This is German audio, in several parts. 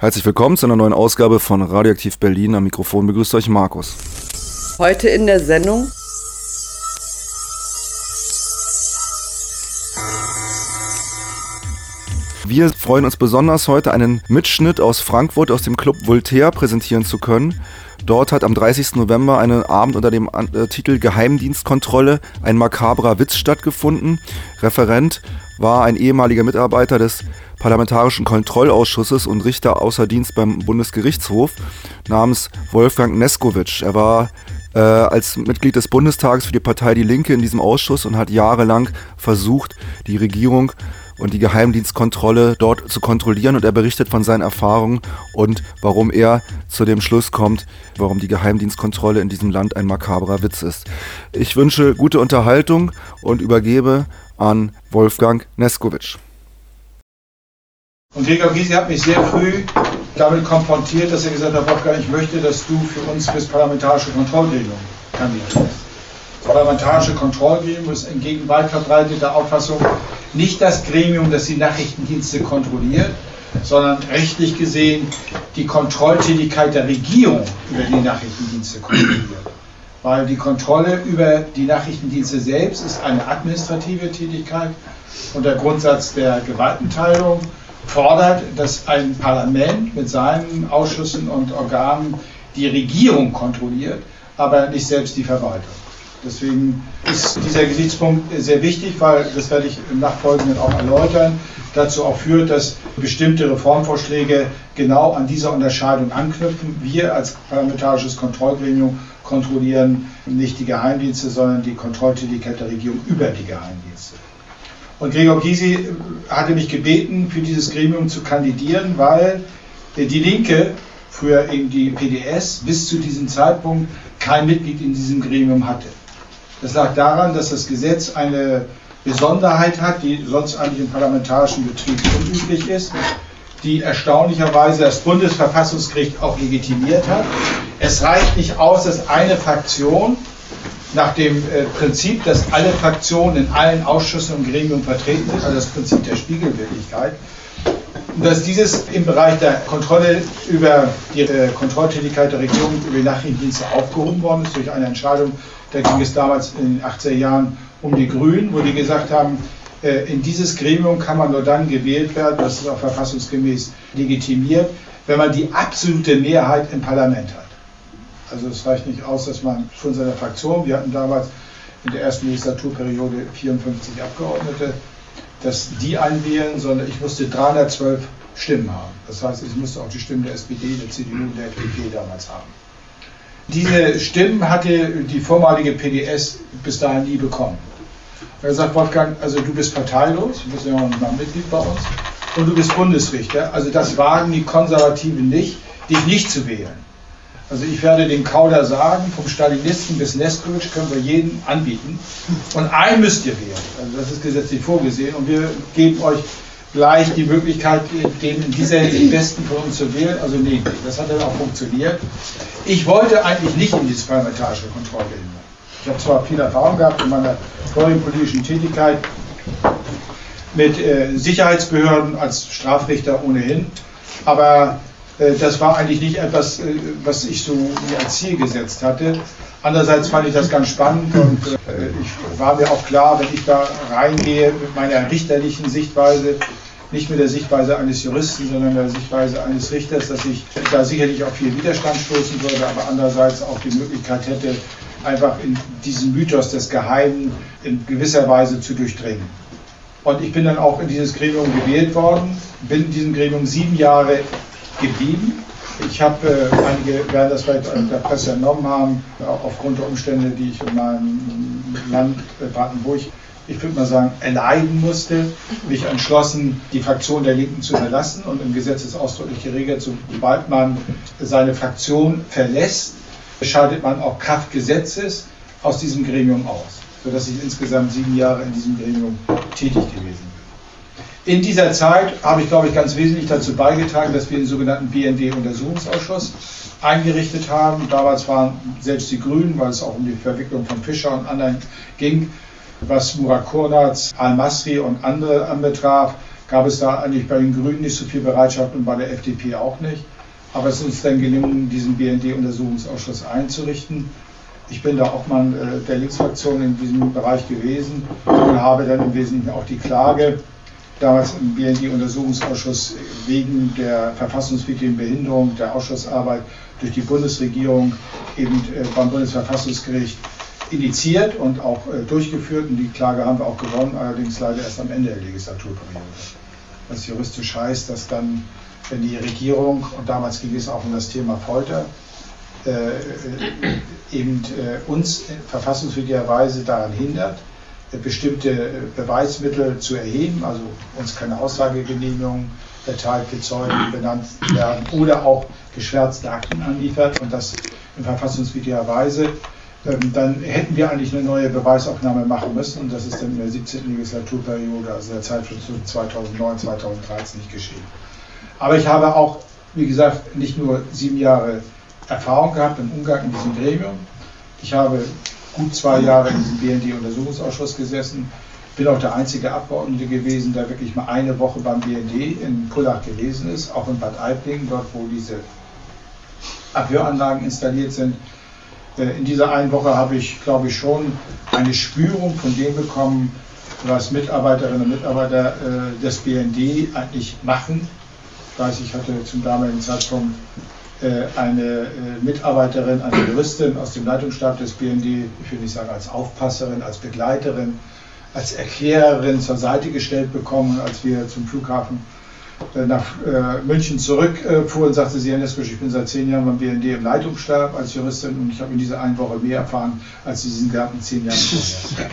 Herzlich willkommen zu einer neuen Ausgabe von Radioaktiv Berlin. Am Mikrofon begrüßt euch Markus. Heute in der Sendung Wir freuen uns besonders heute einen Mitschnitt aus Frankfurt aus dem Club Voltaire präsentieren zu können. Dort hat am 30. November einen Abend unter dem äh, Titel Geheimdienstkontrolle ein makabrer Witz stattgefunden. Referent war ein ehemaliger Mitarbeiter des Parlamentarischen Kontrollausschusses und Richter außer Dienst beim Bundesgerichtshof namens Wolfgang Neskowitsch. Er war äh, als Mitglied des Bundestages für die Partei Die Linke in diesem Ausschuss und hat jahrelang versucht, die Regierung und die Geheimdienstkontrolle dort zu kontrollieren und er berichtet von seinen Erfahrungen und warum er zu dem Schluss kommt, warum die Geheimdienstkontrolle in diesem Land ein makabrer Witz ist. Ich wünsche gute Unterhaltung und übergebe an Wolfgang Neskowitsch. Und Gregor Gysi hat mich sehr früh damit konfrontiert, dass er gesagt hat, Wolfgang, ich möchte, dass du für uns fürs parlamentarische Kontrollgremium kandidierst. Parlamentarische Kontrollgremium ist entgegen weit verbreiteter Auffassung nicht das Gremium, das die Nachrichtendienste kontrolliert, sondern rechtlich gesehen die Kontrolltätigkeit der Regierung über die Nachrichtendienste kontrolliert. Weil die Kontrolle über die Nachrichtendienste selbst ist eine administrative Tätigkeit und der Grundsatz der Gewaltenteilung fordert, dass ein Parlament mit seinen Ausschüssen und Organen die Regierung kontrolliert, aber nicht selbst die Verwaltung. Deswegen ist dieser Gesichtspunkt sehr wichtig, weil, das werde ich im Nachfolgenden auch erläutern, dazu auch führt, dass bestimmte Reformvorschläge genau an dieser Unterscheidung anknüpfen. Wir als parlamentarisches Kontrollgremium kontrollieren nicht die Geheimdienste, sondern die Kontrolltätigkeit der Regierung über die Geheimdienste. Und Gregor Gysi hatte mich gebeten, für dieses Gremium zu kandidieren, weil die Linke, früher eben die PDS, bis zu diesem Zeitpunkt kein Mitglied in diesem Gremium hatte. Das lag daran, dass das Gesetz eine Besonderheit hat, die sonst eigentlich im parlamentarischen Betrieb unüblich ist, die erstaunlicherweise das Bundesverfassungsgericht auch legitimiert hat. Es reicht nicht aus, dass eine Fraktion nach dem äh, Prinzip, dass alle Fraktionen in allen Ausschüssen und Gremien vertreten sind, also das Prinzip der Spiegelwirklichkeit, dass dieses im Bereich der Kontrolle über die äh, Kontrolltätigkeit der Regierung über die Nachrichtendienste aufgehoben worden ist durch eine Entscheidung, da ging es damals in den 80er Jahren um die Grünen, wo die gesagt haben, in dieses Gremium kann man nur dann gewählt werden, das ist auch verfassungsgemäß legitimiert, wenn man die absolute Mehrheit im Parlament hat. Also es reicht nicht aus, dass man von seiner Fraktion, wir hatten damals in der ersten Legislaturperiode 54 Abgeordnete, dass die einwählen, sondern ich musste 312 Stimmen haben. Das heißt, ich musste auch die Stimmen der SPD, der CDU und der FDP damals haben. Diese Stimmen hatte die vormalige PDS bis dahin nie bekommen. Er sagt, Wolfgang, also du bist parteilos, du bist ja auch mal Mitglied bei uns, und du bist Bundesrichter. Also das wagen die Konservativen nicht, dich nicht zu wählen. Also ich werde den Kauder sagen, vom Stalinisten bis Neskowitsch können wir jeden anbieten. Und einen müsst ihr wählen. Also das ist gesetzlich vorgesehen. Und wir geben euch gleich die Möglichkeit, den in dieser Hinsicht besten von uns zu wählen. Also nee, das hat dann auch funktioniert. Ich wollte eigentlich nicht in dieses parlamentarische Kontrollgremium. Ich habe zwar viel Erfahrung gehabt in meiner vorigen politischen Tätigkeit mit äh, Sicherheitsbehörden als Strafrichter ohnehin, aber äh, das war eigentlich nicht etwas, äh, was ich so mir als Ziel gesetzt hatte. Andererseits fand ich das ganz spannend und äh, ich war mir auch klar, wenn ich da reingehe mit meiner richterlichen Sichtweise, nicht mit der Sichtweise eines Juristen, sondern der Sichtweise eines Richters, dass ich da sicherlich auf viel Widerstand stoßen würde, aber andererseits auch die Möglichkeit hätte, einfach in diesen Mythos des Geheimen in gewisser Weise zu durchdringen. Und ich bin dann auch in dieses Gremium gewählt worden, bin in diesem Gremium sieben Jahre geblieben. Ich habe, äh, einige werden das vielleicht in der Presse entnommen haben, aufgrund der Umstände, die ich in meinem Land äh, Brandenburg, ich würde mal sagen, erleiden musste, mich entschlossen, die Fraktion der Linken zu verlassen und im Gesetz ist ausdrücklich geregelt, sobald man seine Fraktion verlässt, scheidet man auch Kraft Gesetzes aus diesem Gremium aus, sodass ich insgesamt sieben Jahre in diesem Gremium tätig gewesen bin. In dieser Zeit habe ich, glaube ich, ganz wesentlich dazu beigetragen, dass wir den sogenannten BND-Untersuchungsausschuss eingerichtet haben. Damals waren selbst die Grünen, weil es auch um die Verwicklung von Fischer und anderen ging, was Murat Kurnaz, Al-Masri und andere anbetraf, gab es da eigentlich bei den Grünen nicht so viel Bereitschaft und bei der FDP auch nicht. Aber es ist uns dann gelungen, diesen BND-Untersuchungsausschuss einzurichten. Ich bin da auch mal äh, der Linksfraktion in diesem Bereich gewesen und habe dann im Wesentlichen auch die Klage damals im BND-Untersuchungsausschuss wegen der verfassungswidrigen Behinderung der Ausschussarbeit durch die Bundesregierung eben äh, beim Bundesverfassungsgericht initiiert und auch äh, durchgeführt. Und die Klage haben wir auch gewonnen, allerdings leider erst am Ende der Legislaturperiode. Was juristisch heißt, dass dann, wenn die Regierung, und damals ging es auch um das Thema Folter, äh, äh eben äh, uns verfassungswidrigerweise daran hindert, äh, bestimmte Beweismittel zu erheben, also uns keine Aussagegenehmigung erteilt, Zeugen benannt werden oder auch geschwärzte Akten anliefert und das in verfassungswidriger Weise, ähm, dann hätten wir eigentlich eine neue Beweisaufnahme machen müssen und das ist dann in der 17. Legislaturperiode, also der Zeit von 2009, 2013 nicht geschehen. Aber ich habe auch, wie gesagt, nicht nur sieben Jahre Erfahrung gehabt im Umgang in diesem Gremium. Ich habe gut zwei Jahre in diesem BND-Untersuchungsausschuss gesessen. Bin auch der einzige Abgeordnete gewesen, der wirklich mal eine Woche beim BND in Pullach gewesen ist, auch in Bad Aibling, dort wo diese Abhöranlagen installiert sind. Äh, in dieser einen Woche habe ich, glaube ich, schon eine Spürung von dem bekommen, was Mitarbeiterinnen und Mitarbeiter äh, des BND eigentlich machen. Ich weiß, ich hatte zum damaligen Zeitpunkt äh, eine Mitarbeiterin, eine Juristin aus dem Leitungsstab des BND, ich will nicht sagen als Aufpasserin, als Begleiterin, als Erklärerin zur Seite gestellt bekommen, als wir zum Flughafen äh, nach äh, München zurückfuhr und sagte, Sie, Herr ich bin seit zehn Jahren beim BND im Leitungsstab als Juristin und ich habe in dieser einen Woche mehr erfahren, als in diesen ganzen zehn Jahren vorher.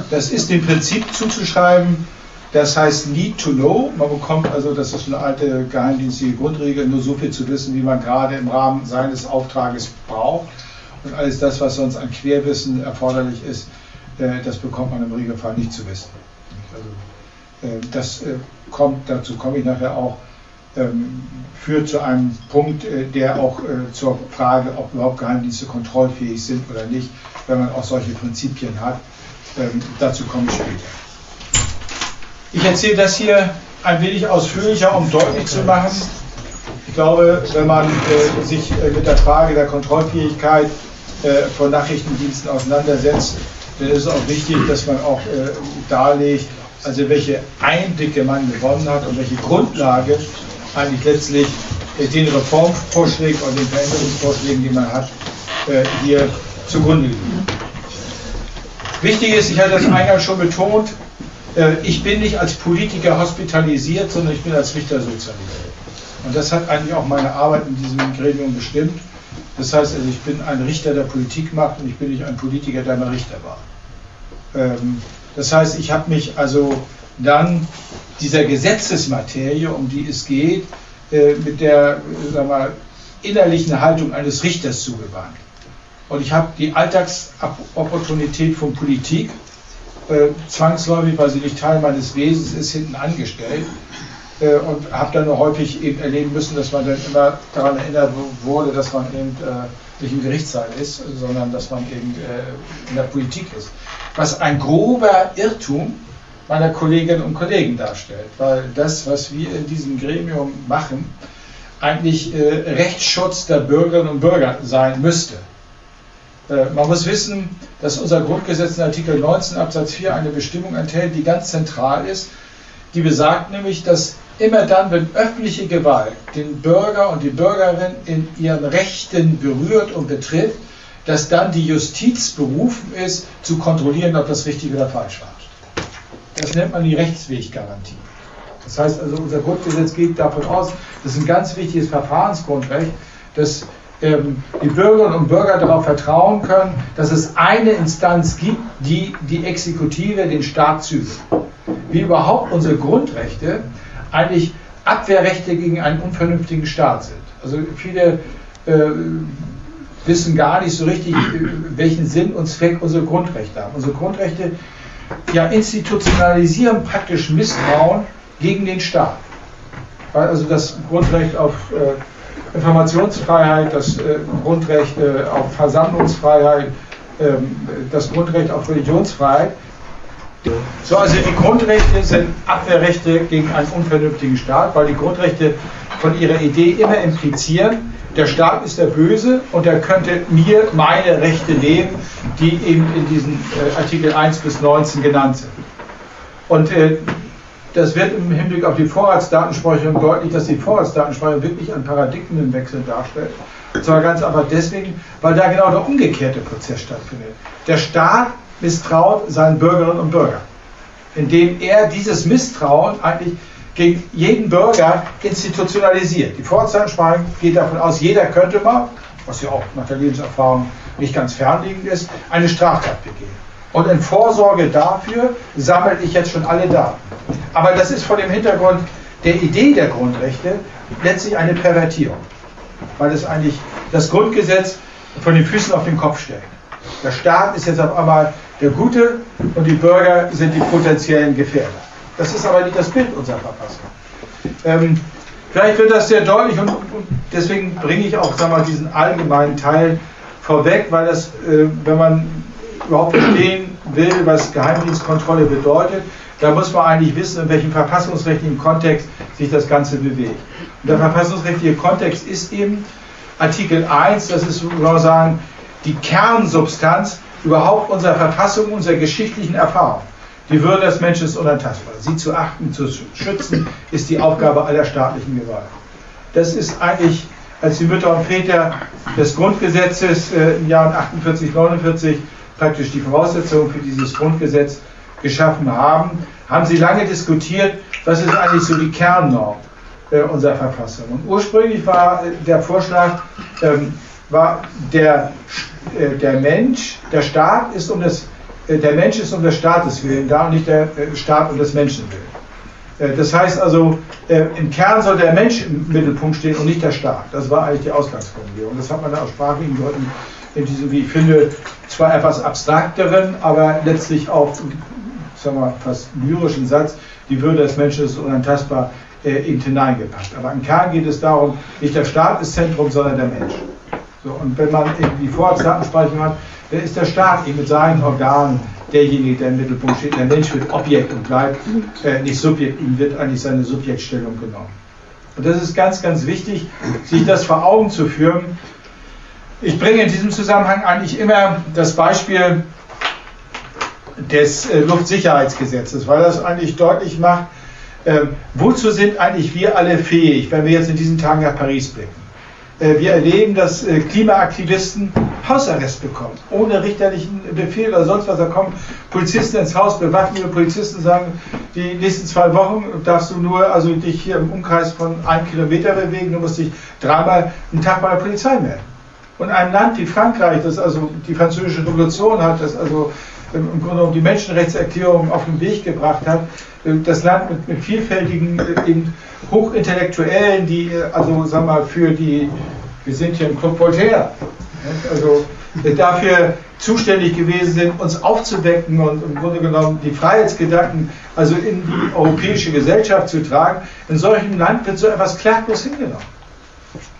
Das ist dem Prinzip zuzuschreiben, das heißt Need to Know. Man bekommt also, das ist eine alte geheimdienstliche Grundregel, nur so viel zu wissen, wie man gerade im Rahmen seines Auftrages braucht. Und alles das, was sonst an Querwissen erforderlich ist, äh, das bekommt man im Regelfall nicht zu wissen. Also, das kommt, dazu komme ich nachher auch, ähm, führt zu einem Punkt, äh, der auch äh, zur Frage, ob überhaupt Geheimdienste kontrollfähig sind oder nicht, wenn man auch solche Prinzipien hat. Ähm, dazu komme ich später. Ich erzähle das hier ein wenig ausführlicher, um deutlich zu machen. Ich glaube, wenn man äh, sich äh, mit der Frage der Kontrollfähigkeit äh, von Nachrichtendiensten auseinandersetzt, dann ist es auch wichtig, dass man auch äh, darlegt, also welche Einblicke man gewonnen hat und welche Grundlage eigentlich letztlich äh, den Reformvorschlägen und den Veränderungsvorschlägen, die man hat, äh, hier zugrunde liegt. Wichtig ist, ich hatte das eingangs schon betont, ich bin nicht als Politiker hospitalisiert, sondern ich bin als Richter sozialisiert. Und das hat eigentlich auch meine Arbeit in diesem Gremium bestimmt. Das heißt also, ich bin ein Richter, der Politik macht und ich bin nicht ein Politiker, der mal Richter war. Ähm, das heißt, ich habe mich also dann dieser Gesetzesmaterie, um die es geht, äh, mit der sagen wir, innerlichen Haltung eines Richters zugewandt. Und ich habe die Alltagsopportunität von Politik äh, zwangsläufig, weil sie nicht Teil meines Wesens ist, hinten angestellt äh, und habe dann nur häufig eben erleben müssen, dass man dann immer daran erinnert wurde, dass man eben äh, nicht im Gerichtssaal ist, sondern dass man eben äh, in der Politik ist was ein grober Irrtum meiner Kolleginnen und Kollegen darstellt, weil das, was wir in diesem Gremium machen, eigentlich äh, Rechtsschutz der Bürgerinnen und Bürger sein müsste. Äh, man muss wissen, dass unser Grundgesetz in Artikel 19 Absatz 4 eine Bestimmung enthält, die ganz zentral ist. Die besagt nämlich, dass immer dann, wenn öffentliche Gewalt den Bürger und die Bürgerin in ihren Rechten berührt und betrifft, dass dann die Justiz berufen ist, zu kontrollieren, ob das richtig oder falsch war. Das nennt man die Rechtsweggarantie. Das heißt also, unser Grundgesetz geht davon aus, das ist ein ganz wichtiges Verfahrensgrundrecht, dass die Bürgerinnen und Bürger darauf vertrauen können, dass es eine Instanz gibt, die die Exekutive, den Staat zügelt. Wie überhaupt unsere Grundrechte eigentlich Abwehrrechte gegen einen unvernünftigen Staat sind. Also viele äh, wissen gar nicht so richtig, welchen Sinn und Zweck unsere Grundrechte haben. Unsere Grundrechte ja, institutionalisieren praktisch Misstrauen gegen den Staat. Also das Grundrecht auf äh, Informationsfreiheit, das äh, Grundrecht auf Versammlungsfreiheit, ähm, das Grundrecht auf Religionsfreiheit So, also die Grundrechte sind Abwehrrechte gegen einen unvernünftigen Staat, weil die Grundrechte von ihrer Idee immer implizieren, der Staat ist der Böse und er könnte mir meine Rechte nehmen, die eben in diesen äh, Artikel 1 bis 19 genannt sind. Und äh, das wird im Hinblick auf die Vorratsdatenspeicherung deutlich, dass die Vorratsdatenspeicherung wirklich einen Paradigmenwechsel darstellt. Und zwar ganz einfach deswegen, weil da genau der umgekehrte Prozess stattfindet. Der Staat misstraut seinen Bürgerinnen und Bürgern, indem er dieses Misstrauen eigentlich gegen jeden Bürger institutionalisiert. Die Vorratsdatenspeicherung geht davon aus, jeder könnte mal, was ja auch nach der Lebenserfahrung nicht ganz fernliegend ist, eine Straftat begehen. Und in Vorsorge dafür sammle ich jetzt schon alle Daten. Aber das ist vor dem Hintergrund der Idee der Grundrechte letztlich eine Pervertierung, weil es eigentlich das Grundgesetz von den Füßen auf den Kopf stellt. Der Staat ist jetzt auf einmal der Gute und die Bürger sind die potenziellen Gefährder. Das ist aber nicht das Bild unserer Verfassung. Ähm, vielleicht wird das sehr deutlich und, deswegen bringe ich auch sag mal, diesen allgemeinen Teil vorweg, weil das, äh, wenn man überhaupt verstehen will, was Geheimdienstkontrolle bedeutet, da muss man eigentlich wissen, in welchem verfassungsrechtlichen Kontext sich das Ganze bewegt. Und der verfassungsrechtliche Kontext ist eben Artikel 1, das ist sozusagen die Kernsubstanz überhaupt unserer Verfassung, unserer geschichtlichen Erfahrung. Die Würde des Menschen ist unantastbar. Sie zu achten, zu schützen, ist die Aufgabe aller staatlichen Gewalt. Das ist eigentlich, als die Mütter und Väter des Grundgesetzes äh, im Jahr 48, 49 praktisch die Voraussetzungen für dieses Grundgesetz geschaffen haben, haben sie lange diskutiert, was ist eigentlich so die Kernnorm äh, unserer Verfassung. Und ursprünglich war äh, der Vorschlag, ähm, war der, äh, der Mensch, der Staat ist um des, äh, der Mensch ist um des Staates willen da und nicht der äh, Staat um des Menschen willen. Das heißt also, im Kern soll der Mensch im Mittelpunkt stehen und nicht der Staat. Das war eigentlich die Ausgangsformulierung. Das hat man dann aus sprachlichen Gründen in diesem, wie ich finde, zwar etwas abstrakteren, aber letztlich auch sagen wir, fast lyrischen Satz, die Würde des Menschen ist unantastbar, äh, eben hineingepackt. Aber im Kern geht es darum, nicht der Staat ist Zentrum, sondern der Mensch. So, und wenn man die Vorratsdatenspeicherung hat, dann ist der Staat eben mit seinen Organen derjenige, der im Mittelpunkt steht. Der Mensch wird Objekt und bleibt äh, nicht Subjekt, ihm wird eigentlich seine Subjektstellung genommen. Und das ist ganz, ganz wichtig, sich das vor Augen zu führen. Ich bringe in diesem Zusammenhang eigentlich immer das Beispiel des äh, Luftsicherheitsgesetzes, weil das eigentlich deutlich macht, äh, wozu sind eigentlich wir alle fähig, wenn wir jetzt in diesen Tagen nach Paris blicken. Äh, wir erleben, dass äh, Klimaaktivisten Hausarrest bekommen, ohne richterlichen Befehl oder sonst was. Da kommen Polizisten ins Haus, bewaffnete Polizisten sagen, die nächsten zwei Wochen darfst du nur also dich hier im Umkreis von einem Kilometer bewegen, du musst dich dreimal einen Tag bei der Polizei melden. Und ein Land wie Frankreich, das also die französische Revolution hat, das also im Grunde genommen die Menschenrechtserklärung auf den Weg gebracht hat, äh, das Land mit, mit vielfältigen äh, eben Hochintellektuellen, die äh, also sagen wir mal für die, wir sind hier im Club Voltaire, also dafür zuständig gewesen sind, uns aufzuwecken und im Grunde genommen die Freiheitsgedanken also in die europäische Gesellschaft zu tragen. In solchem Land wird so etwas klaglos hingenommen.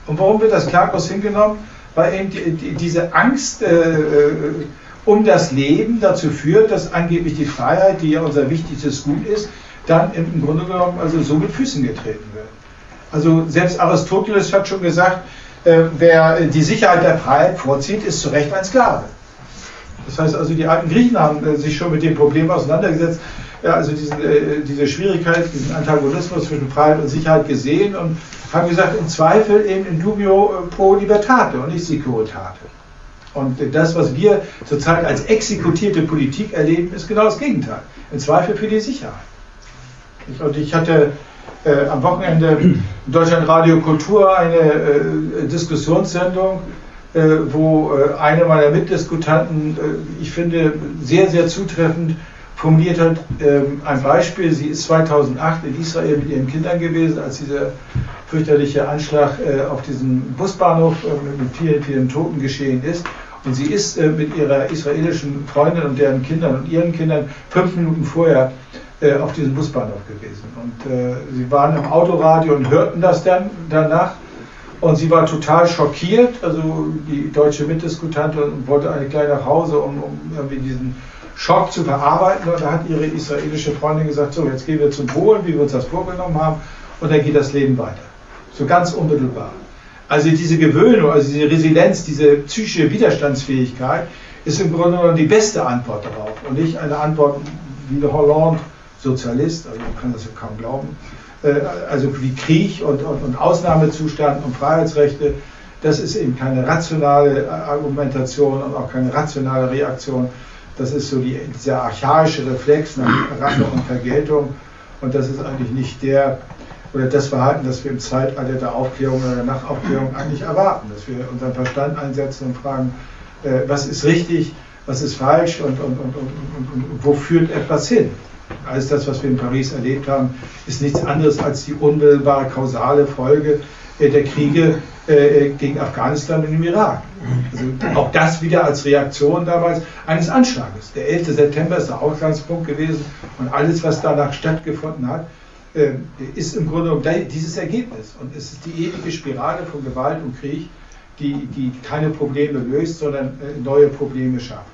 Und warum wird das klaglos hingenommen? Weil eben die, die, diese Angst äh, um das Leben dazu führt, dass angeblich die Freiheit, die ja unser wichtigstes Gut ist, dann im Grunde genommen also so mit Füßen getreten wird. Also selbst Aristoteles hat schon gesagt, äh, wer die Sicherheit der Freiheit vorzieht, ist zu Recht ein Sklave. Das heißt also, die alten Griechen haben äh, sich schon mit dem Problem auseinandergesetzt, ja, also diesen, äh, diese Schwierigkeit, diesen Antagonismus zwischen Freiheit und Sicherheit gesehen und haben gesagt, im Zweifel eben in dubio pro libertate und nicht securitate. Und das, was wir zurzeit als exekutierte Politik erleben, ist genau das Gegenteil. Im Zweifel für die Sicherheit. Und ich hatte äh, am Wochenende in Deutschland Radio Kultur eine äh, Diskussionssendung, äh, wo äh, eine meiner Mitdiskutanten, äh, ich finde, sehr, sehr zutreffend formuliert hat, ähm, ein Beispiel. Sie ist 2008 in Israel mit ihren Kindern gewesen, als dieser fürchterliche Anschlag äh, auf diesem Busbahnhof mit vielen, vielen Toten geschehen ist. Und sie ist äh, mit ihrer israelischen Freundin und deren Kindern und ihren Kindern fünf Minuten vorher äh, auf diesem Busbahnhof gewesen. Und äh, sie waren im Autoradio und hörten das dann danach. Und sie war total schockiert, also die deutsche Mitdiskutantin wollte eigentlich gleich nach Hause, um, um irgendwie diesen Schock zu verarbeiten. Und da hat ihre israelische Freundin gesagt, so, jetzt gehen wir zum Polen, wie wir uns das vorgenommen haben, und dann geht das Leben weiter. So ganz unmittelbar. Also diese Gewöhnung, also diese Resilienz, diese psychische Widerstandsfähigkeit ist im Grunde genommen die beste Antwort darauf und nicht eine Antwort wie der Hollande, Sozialist, also man kann das ja kaum glauben, äh, also wie Krieg und, und, und Ausnahmezustand und Freiheitsrechte, das ist eben keine rationale Argumentation und auch keine rationale Reaktion. Das ist so die, dieser archaische Reflex nach Rache und Vergeltung und das ist eigentlich nicht der oder das Verhalten, das wir im Zeitalter der Aufklärung oder der Nachaufklärung eigentlich erwarten, dass wir unseren Verstand einsetzen und fragen, äh, was ist richtig, was ist falsch und, und, und, und, wo führt etwas hin. Alles das, was wir in Paris erlebt haben, ist nichts anderes als die unmittelbare kausale Folge äh, der Kriege äh, gegen Afghanistan und im Irak. Also auch das wieder als Reaktion damals eines Anschlages. Der 11. September ist der Ausgangspunkt gewesen und alles, was danach stattgefunden hat, ist im Grunde genommen dieses Ergebnis. Und es ist die ewige Spirale von Gewalt und Krieg, die, die keine Probleme löst, sondern neue Probleme schafft.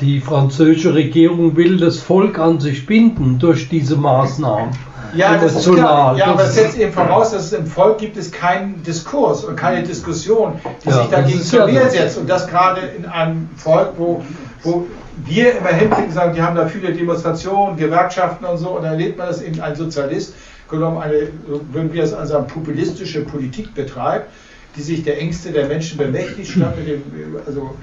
Die französische Regierung will das Volk an sich binden durch diese Maßnahmen. Ja, das ist klar. ja aber das setzt eben voraus, dass es im Volk gibt es keinen Diskurs und keine Diskussion, die ja, sich dagegen zur Wehr setzt. Und das gerade in einem Volk, wo, wo wir immer und sagen, die haben da viele Demonstrationen, Gewerkschaften und so, und dann erlebt man, dass eben ein Sozialist genommen eine, würden wir es also eine populistische Politik betreibt, die sich der Ängste der Menschen bemächtigt, statt mit dem, also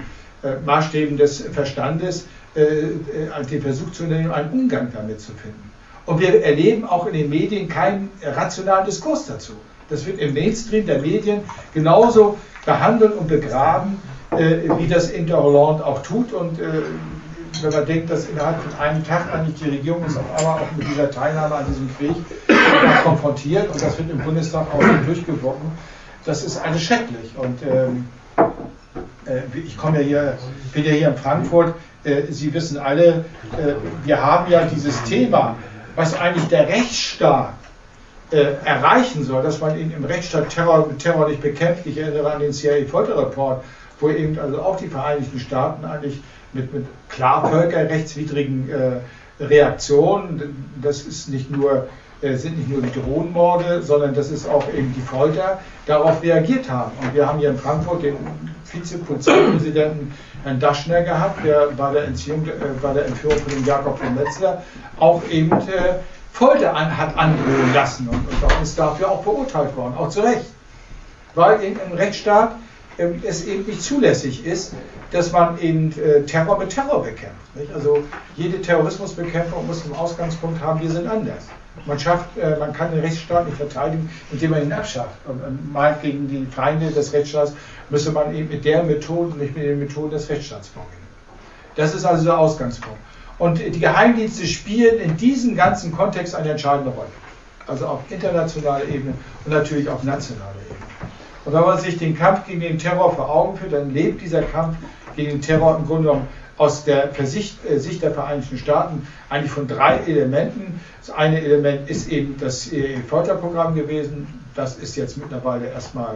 äh, Maßstäben des Verstandes äh, äh, den Versuch zu unternehmen, einen Umgang damit zu finden. Und wir erleben auch in den Medien keinen rationalen Diskurs dazu. Das wird im Mainstream der Medien genauso behandelt und begraben, äh, wie das Inter Hollande auch tut. Und äh, wenn man denkt, dass innerhalb von einem Tag eigentlich die Regierung uns auf einmal auch mit dieser Teilnahme an diesem Krieg konfrontiert und das wird im Bundestag auch durchgewunken, das ist alles schrecklich. Und ähm, äh, ich komme ja hier, bin ja hier in Frankfurt, äh, Sie wissen alle, äh, wir haben ja dieses Thema, was eigentlich der Rechtsstaat erreichen soll, dass man ihn im Rechtsstaat Terror, Terror nicht bekämpft. Ich erinnere an den CIA-Folter-Report, wo eben also auch die Vereinigten Staaten eigentlich mit, mit klar völkerrechtswidrigen Reaktionen, das ist nicht nur sind nicht nur die Drohnenmorde, sondern das ist auch eben die Folter, darauf reagiert haben. Und wir haben hier in Frankfurt den Vizepolizeipräsidenten Herrn Daschner gehabt, der bei der, Entziehung, äh, bei der Entführung von dem Jakob von Metzler auch eben äh, Folter an, hat androhen lassen und, und ist dafür auch verurteilt worden, auch zu Recht. Weil in einem Rechtsstaat äh, es eben nicht zulässig ist, dass man eben äh, Terror mit Terror bekämpft. Nicht? Also jede Terrorismusbekämpfung muss einen Ausgangspunkt haben, wir sind anders. Man, schafft, äh, man kann den Rechtsstaat nicht verteidigen, indem man ihn abschafft. Und, und meint, gegen die Feinde des Rechtsstaats müsse man eben mit der Methode, nicht mit den Methoden des Rechtsstaats vorgehen. Das ist also der Ausgangspunkt. Und die Geheimdienste spielen in diesem ganzen Kontext eine entscheidende Rolle. Also auf internationaler Ebene und natürlich auf nationaler Ebene. Und wenn man sich den Kampf gegen den Terror vor Augen führt, dann lebt dieser Kampf gegen den Terror im Grunde genommen aus der Sicht, äh, Sicht der Vereinigten Staaten eigentlich von drei Elementen. Das eine Element ist eben das Folterprogramm gewesen. Das ist jetzt mittlerweile erstmal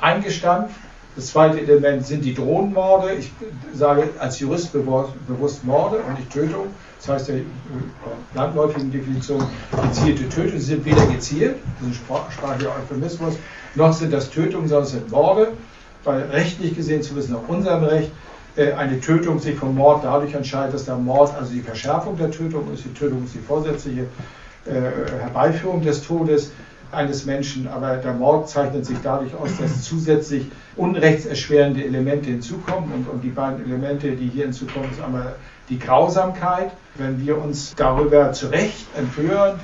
eingestampft. Das zweite Element sind die Drohnenmorde. Ich sage als Jurist bewusst Morde und nicht Tötung. Das heißt, der landläufigen Definition gezielte Tötungen sind weder gezielt, das ist ein sprachlicher Euphemismus, noch sind das Tötungen, sondern es sind Morde, weil rechtlich gesehen, zu wissen nach unserem Recht, äh, eine Tötung sich vom Mord dadurch entscheidet, dass der Mord also die Verschärfung der Tötung ist, die Tötung ist die vorsätzliche äh, Herbeiführung des Todes eines Menschen, aber der Mord zeichnet sich dadurch aus, dass zusätzlich unrechtserschwerende Elemente hinzukommen und, und die beiden Elemente, die hier hinzukommen, ist einmal die Grausamkeit. Wenn wir uns darüber zu Recht empören,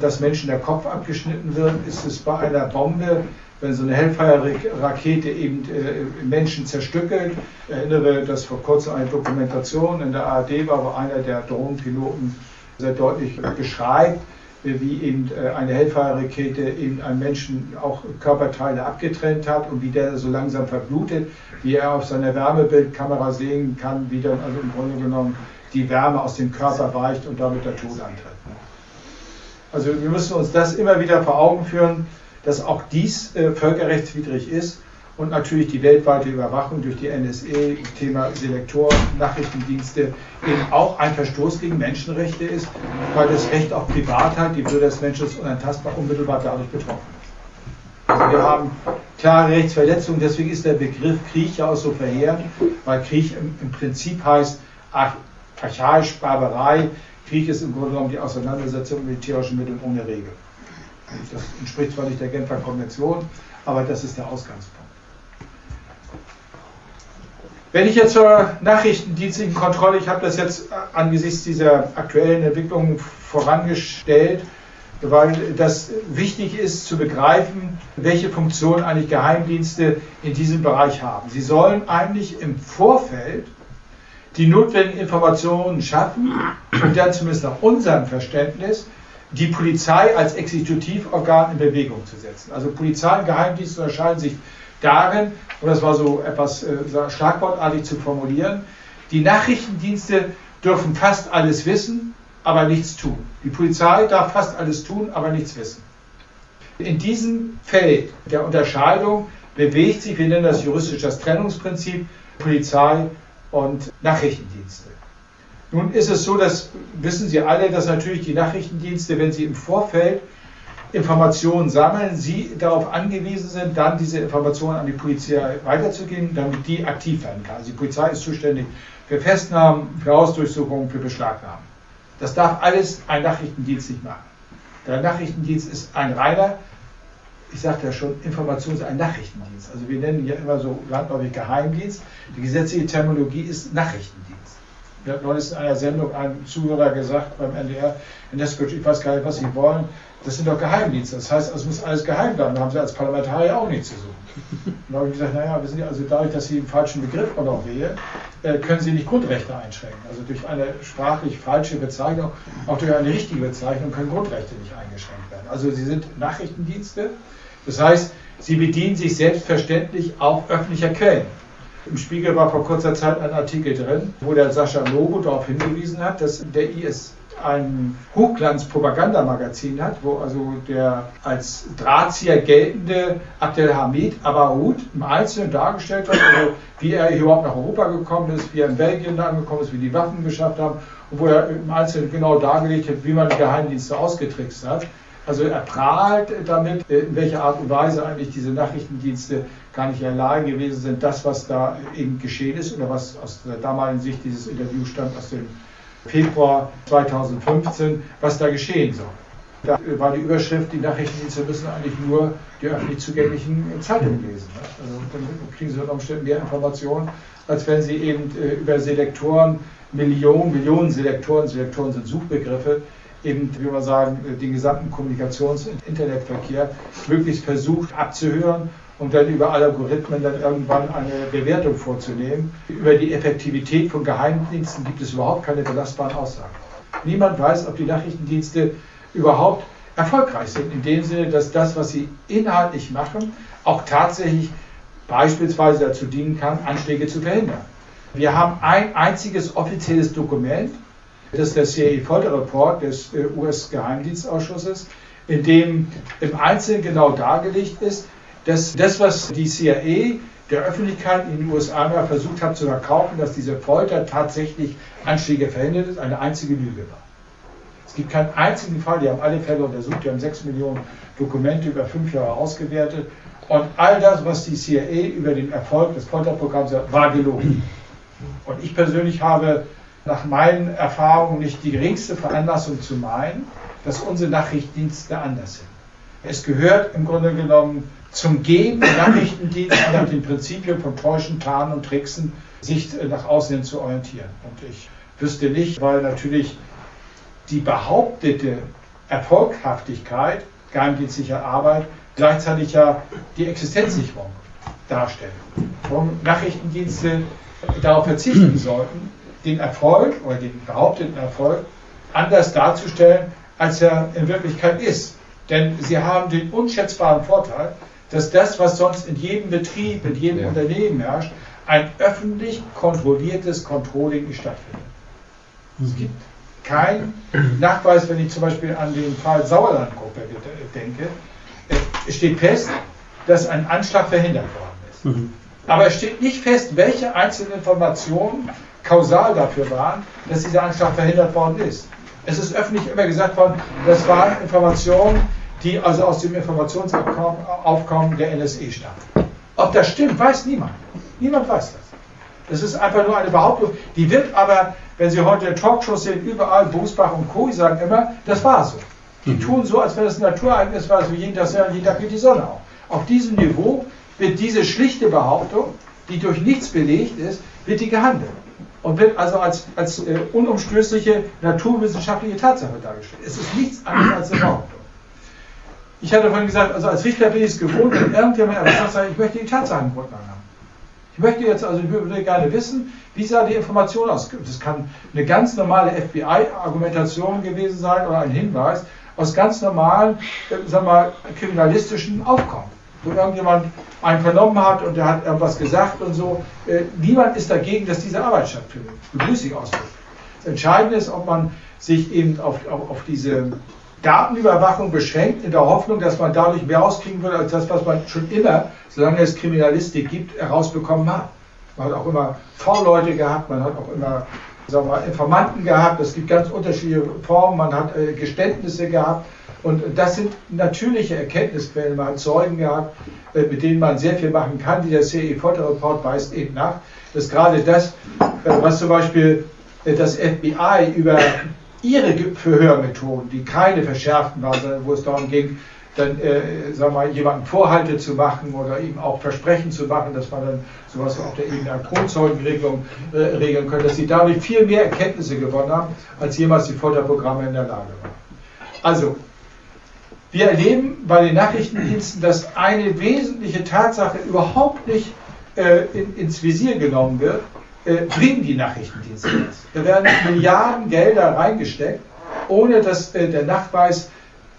dass Menschen der Kopf abgeschnitten wird, ist es bei einer Bombe wenn so eine Hellfire-Rakete eben äh, Menschen zerstückelt. Ich erinnere, dass vor kurzem eine Dokumentation in der ARD war, wo einer der Drohnenpiloten sehr deutlich beschreibt, wie eben äh, eine Hellfire-Rakete eben einem Menschen auch Körperteile abgetrennt hat und wie der so langsam verblutet, wie er auf seiner Wärmebildkamera sehen kann, wie dann also im Grunde genommen die Wärme aus dem Körper weicht und damit der Tod antritt. Also wir müssen uns das immer wieder vor Augen führen, dass auch dies äh, völkerrechtswidrig ist und natürlich die weltweite Überwachung durch die NSE, Thema Selektoren, Nachrichtendienste, eben auch ein Verstoß gegen Menschenrechte ist, weil das Recht auf Privatheit, die Würde des Menschen ist unantastbar, unmittelbar dadurch betroffen ist. Also wir haben klare Rechtsverletzungen, deswegen ist der Begriff Krieg ja auch so verheerend, weil Krieg im, im Prinzip heißt archaisch Barbarei. Krieg ist im Grunde genommen die Auseinandersetzung mit militärischen Mitteln ohne Regel. Das entspricht zwar nicht der Genfer Konvention, aber das ist der Ausgangspunkt. Wenn ich jetzt zur nachrichtendienstlichen Kontrolle, ich habe das jetzt angesichts dieser aktuellen Entwicklungen vorangestellt, weil das wichtig ist zu begreifen, welche Funktion eigentlich Geheimdienste in diesem Bereich haben. Sie sollen eigentlich im Vorfeld die notwendigen Informationen schaffen und dann zumindest nach unserem Verständnis die Polizei als Exekutivorgan in Bewegung zu setzen. Also Polizei und Geheimdienste unterscheiden sich darin, und das war so etwas äh, schlagwortartig zu formulieren, die Nachrichtendienste dürfen fast alles wissen, aber nichts tun. Die Polizei darf fast alles tun, aber nichts wissen. In diesem Feld der Unterscheidung bewegt sich, wir nennen das juristisch das Trennungsprinzip, Polizei und Nachrichtendienste. Nun ist es so, das wissen Sie alle, dass natürlich die Nachrichtendienste, wenn sie im Vorfeld Informationen sammeln, sie darauf angewiesen sind, dann diese Informationen an die Polizei weiterzugeben, damit die aktiv werden kann. Also die Polizei ist zuständig für Festnahmen, für Hausdurchsuchungen, für Beschlagnahmen. Das darf alles ein Nachrichtendienst nicht machen. Der Nachrichtendienst ist ein reiner, ich sagte ja schon, Informations-, ein Nachrichtendienst. Also wir nennen ja immer so landläufig Geheimdienst. Die gesetzliche Terminologie ist Nachrichtendienst. Mir hat neulich in einer Sendung ein Zuhörer gesagt beim NDR, in Neskutsch, ich weiß gar nicht, was Sie wollen, das sind doch Geheimdienste. Das heißt, es muss alles geheim bleiben. Da haben Sie als Parlamentarier auch nichts zu suchen. Und da habe ich gesagt, naja, wir sind also dadurch, dass Sie den falschen Begriff auch noch wählen, äh, können Sie nicht Grundrechte einschränken. Also durch eine sprachlich falsche Bezeichnung, auch durch eine richtige Bezeichnung können Grundrechte nicht eingeschränkt werden. Also Sie sind Nachrichtendienste. Das heißt, Sie bedienen sich selbstverständlich auch öffentlicher Quellen. Im Spiegel war vor kurzer Zeit ein Artikel drin, wo der Sascha Lobo darauf hingewiesen hat, dass der IS ein Hochglanz-Propagandamagazin hat, wo also der als Drahtzieher geltende Abdelhamid Abaoud im Einzelnen dargestellt hat, also wie er überhaupt nach Europa gekommen ist, wie er in Belgien angekommen ist, wie die Waffen geschafft haben und wo er im Einzelnen genau dargelegt hat, wie man die Geheimdienste ausgetrickst hat. Also er prahlt damit, in welcher Art und Weise eigentlich diese Nachrichtendienste gar nicht in der Lage gewesen sind, das, was da eben geschehen ist oder was aus der damaligen Sicht dieses Interview stammt aus dem Februar 2015, was da geschehen soll. Da war die Überschrift, die Nachrichtendienste müssen eigentlich nur die öffentlich zugänglichen Zeitungen lesen. Also dann kriegen sie unter Umständen mehr Informationen, als wenn sie eben äh, über Selektoren, Millionen, Millionen Selektoren, Selektoren sind Suchbegriffe, eben, wie man sagen, den gesamten Kommunikations- und Internetverkehr möglichst versucht abzuhören und dann über Algorithmen dann irgendwann eine Bewertung vorzunehmen. Über die Effektivität von Geheimdiensten gibt es überhaupt keine belastbaren Aussagen. Niemand weiß, ob die Nachrichtendienste überhaupt erfolgreich sind, in dem Sinne, dass das, was sie inhaltlich machen, auch tatsächlich beispielsweise dazu dienen kann, Anschläge zu verhindern. Wir haben ein einziges offizielles Dokument, das ist der CIA-Folter-Report des äh, US-Geheimdienstausschusses, in dem im Einzelnen genau dargelegt ist, dass das, was die CIA der Öffentlichkeit in den USA mal versucht hat zu verkaufen, dass diese Folter tatsächlich Anschläge verhindert ist, eine einzige Lüge war. Es gibt keinen einzigen Fall, die haben alle Fälle untersucht, die haben sechs Millionen Dokumente über fünf Jahre ausgewertet und all das, was die CIA über den Erfolg des Folterprogramms sagt, war gelogen. Und ich persönlich habe nach meinen Erfahrungen nicht die geringste Veranlassung zu meinen, dass unsere Nachrichtendienste anders sind. Es gehört im Grunde genommen zum Gehen der Nachrichtendienst nach den Prinzipien von Täuschen, Tarnen und Tricksen, sich nach außen hin zu orientieren. Und ich wüsste nicht, weil natürlich die behauptete Erfolghaftigkeit geheimdienstlicher Arbeit gleichzeitig ja die Existenzsicherung darstellt. Warum Nachrichtendienste darauf verzichten sollten, den Erfolg oder den behaupteten Erfolg anders darzustellen, als er in Wirklichkeit ist. Denn sie haben den unschätzbaren Vorteil, dass das, was sonst in jedem Betrieb, in jedem ja. Unternehmen herrscht, ein öffentlich kontrolliertes Controlling stattfindet. Mhm. Es gibt keinen Nachweis, wenn ich zum Beispiel an den Fall Sauerlandgruppe denke, es steht fest, dass ein Anschlag verhindert worden ist. Mhm. Aber es steht nicht fest, welche einzelnen Informationen kausal dafür waren, dass dieser Anschlag verhindert worden ist. Es ist öffentlich immer gesagt worden, das waren Informationen, die also aus dem Informationsaufkommen der NSE stammen. Ob das stimmt, weiß niemand. Niemand weiß das. Das ist einfach nur eine Behauptung, die wird aber, wenn Sie heute Talkshows sehen, überall, Bosbach und Co., sagen immer, das war so. Die mhm. tun so, als wenn es ein Naturereignis war, so jeden Tag, jeden Tag geht die Sonne auf. Auf diesem Niveau wird diese schlichte Behauptung, die durch nichts belegt ist, wird die gehandelt und wird also als, als äh, unumstößliche naturwissenschaftliche Tatsache dargestellt. Es ist nichts anderes als eine Behauptung. Ich hatte vorhin gesagt, also als Richter bin ich es gewohnt, wenn irgendjemand etwas sagt, ich möchte die Tatsachengrundlage haben. Ich möchte jetzt, also ich würde gerne wissen, wie sah die Information aus? Das kann eine ganz normale FBI-Argumentation gewesen sein oder ein Hinweis aus ganz normalen, äh, sagen wir mal, kriminalistischen Aufkommen wo irgendjemand einen vernommen hat und der hat irgendwas gesagt und so. Äh, niemand ist dagegen, dass diese Arbeit stattfindet. Begrüße ich ausdrücklich. Das Entscheidende ist, ob man sich eben auf, auf, auf diese Datenüberwachung beschränkt, in der Hoffnung, dass man dadurch mehr rauskriegen würde, als das, was man schon immer, solange es Kriminalistik gibt, herausbekommen hat. Man hat auch immer V-Leute gehabt, man hat auch immer sagen wir, Informanten gehabt, es gibt ganz unterschiedliche Formen, man hat äh, Geständnisse gehabt. Und das sind natürliche Erkenntnisquellen. Man hat Zeugen gehabt, äh, mit denen man sehr viel machen kann. Dieser CE-Folter-Report weist eben nach, dass gerade das, äh, was zum Beispiel äh, das FBI über ihre Verhörmethoden, die keine verschärften waren, wo es darum ging, dann äh, wir mal, jemanden Vorhalte zu machen oder ihm auch Versprechen zu machen, dass man dann sowas auf der Ebene der Kronzeugenregelung äh, regeln könnte, dass sie dadurch viel mehr Erkenntnisse gewonnen haben, als jemals die Folterprogramme in der Lage waren. Also, wir erleben bei den Nachrichtendiensten, dass eine wesentliche Tatsache überhaupt nicht äh, in, ins Visier genommen wird, äh, bringen die Nachrichtendienste das. Da werden Milliarden Gelder reingesteckt, ohne dass äh, der Nachweis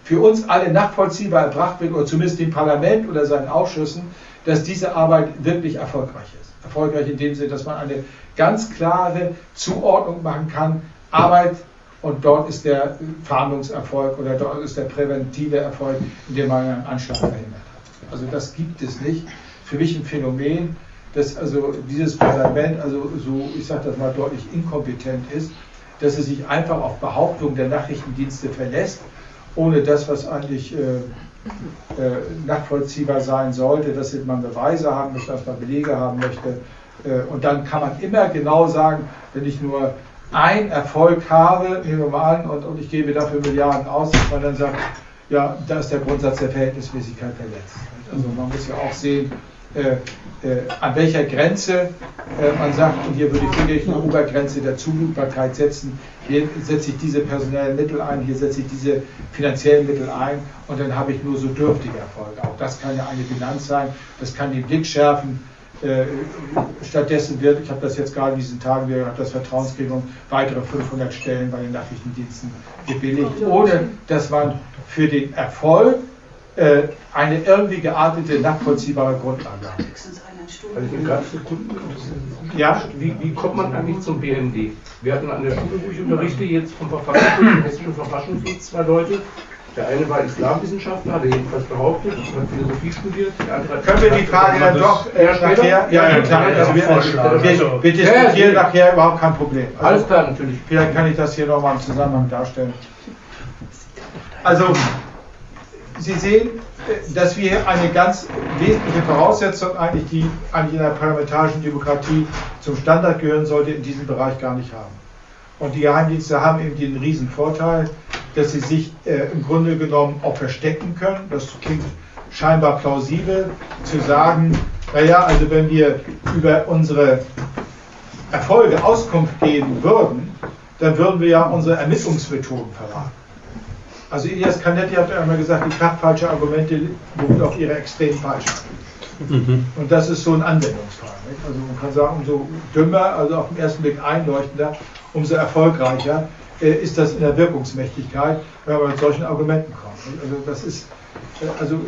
für uns alle nachvollziehbar erbracht wird, oder zumindest dem Parlament oder seinen Ausschüssen, dass diese Arbeit wirklich erfolgreich ist. Erfolgreich in dem Sinne, dass man eine ganz klare Zuordnung machen kann. Arbeit und dort ist der Fahndungserfolg oder dort ist der präventive Erfolg, indem man einen Anschlag verhindert hat. Also das gibt es nicht. Für mich ein Phänomen, dass also dieses Parlament also so, ich sage das mal deutlich, inkompetent ist, dass es sich einfach auf Behauptungen der Nachrichtendienste verlässt, ohne das, was eigentlich äh, äh, nachvollziehbar sein sollte, dass man Beweise haben möchte, dass man Belege haben möchte. Äh, und dann kann man immer genau sagen, wenn ich nur einen Erfolg habe, nehmen wir mal an, und, und ich gebe dafür Milliarden aus, dass man dann sagt, ja, da ist der Grundsatz der Verhältnismäßigkeit verletzt. Also man muss ja auch sehen, an welcher Grenze äh, man sagt, und hier würde ich wirklich eine Obergrenze der Zumutbarkeit setzen, hier setze ich diese personellen Mittel ein, hier setze ich diese finanziellen Mittel ein und dann habe ich nur so dürftige Erfolge. Auch das kann ja eine Bilanz sein, das kann den Blick schärfen. Äh, stattdessen wird, ich habe das jetzt gerade in diesen Tagen, wir haben das Vertrauensgremium, weitere 500 Stellen bei den Nachrichtendiensten gebilligt, ohne dass man für den Erfolg äh, eine irgendwie geartete, nachvollziehbare Grundlage hat. Ja, wie, wie kommt man eigentlich zum BND? Wir hatten an der Schule, wo ich unterrichte, jetzt vom Verfassungsschutz, Hessischen Verfassungsschutz zwei Leute, der eine war Islamwissenschaftler, hat er jedenfalls behauptet, hat Philosophie studiert. Können wir die Frage dann doch äh, nachher? Ja, ja, klar. Also wir, wir, wir diskutieren ja, nachher überhaupt kein Problem. Also, Alles klar, natürlich. Vielleicht kann ich das hier nochmal im Zusammenhang darstellen. Also, Sie sehen, dass wir eine ganz wesentliche Voraussetzung eigentlich, die eigentlich in einer parlamentarischen Demokratie zum Standard gehören sollte, in diesem Bereich gar nicht haben. Und die Geheimdienste haben eben den riesen Vorteil, dass sie sich äh, im Grunde genommen auch verstecken können. Das klingt scheinbar plausibel, zu sagen, naja, also wenn wir über unsere Erfolge Auskunft geben würden, dann würden wir ja unsere Ermittlungsmethoden verraten. Also Elias Canetti hat ja einmal gesagt, die kraftfalsche Argumente beruhen auf ihrer extremen Falschheit. Mhm. Und das ist so ein Anwendungsfall. Nicht? Also man kann sagen, umso dümmer, also auf den ersten Blick einleuchtender, umso erfolgreicher äh, ist das in der Wirkungsmächtigkeit, wenn man mit solchen Argumenten kommt. Also das ist, äh, also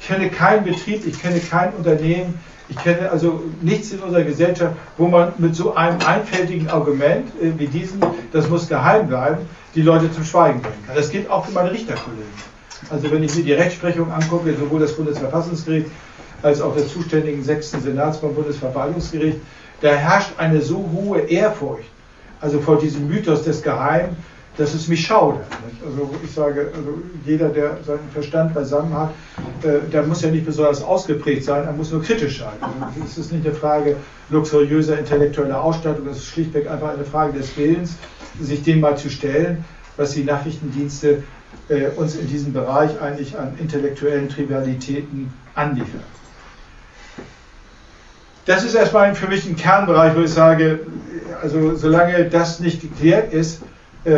ich kenne keinen Betrieb, ich kenne kein Unternehmen, ich kenne also nichts in unserer Gesellschaft, wo man mit so einem einfältigen Argument äh, wie diesem, das muss geheim bleiben, die Leute zum Schweigen bringen kann. Das gilt auch für meine Richterkollegen. Also wenn ich mir die Rechtsprechung angucke, sowohl das Bundesverfassungsgericht als auch des zuständigen sechsten Senats beim Bundesverwaltungsgericht, da herrscht eine so hohe Ehrfurcht, also vor diesem Mythos des Geheimen, dass es mich schaudert. Also ich sage, also jeder, der seinen Verstand beisammen hat, äh, der muss ja nicht besonders ausgeprägt sein, er muss nur kritisch sein. Also es ist nicht eine Frage luxuriöser intellektueller Ausstattung, es ist schlichtweg einfach eine Frage des Willens, sich dem mal zu stellen, was die Nachrichtendienste äh, uns in diesem Bereich eigentlich an intellektuellen Trivialitäten anliefern. Das ist erstmal für mich ein Kernbereich, wo ich sage, also solange das nicht geklärt ist, äh,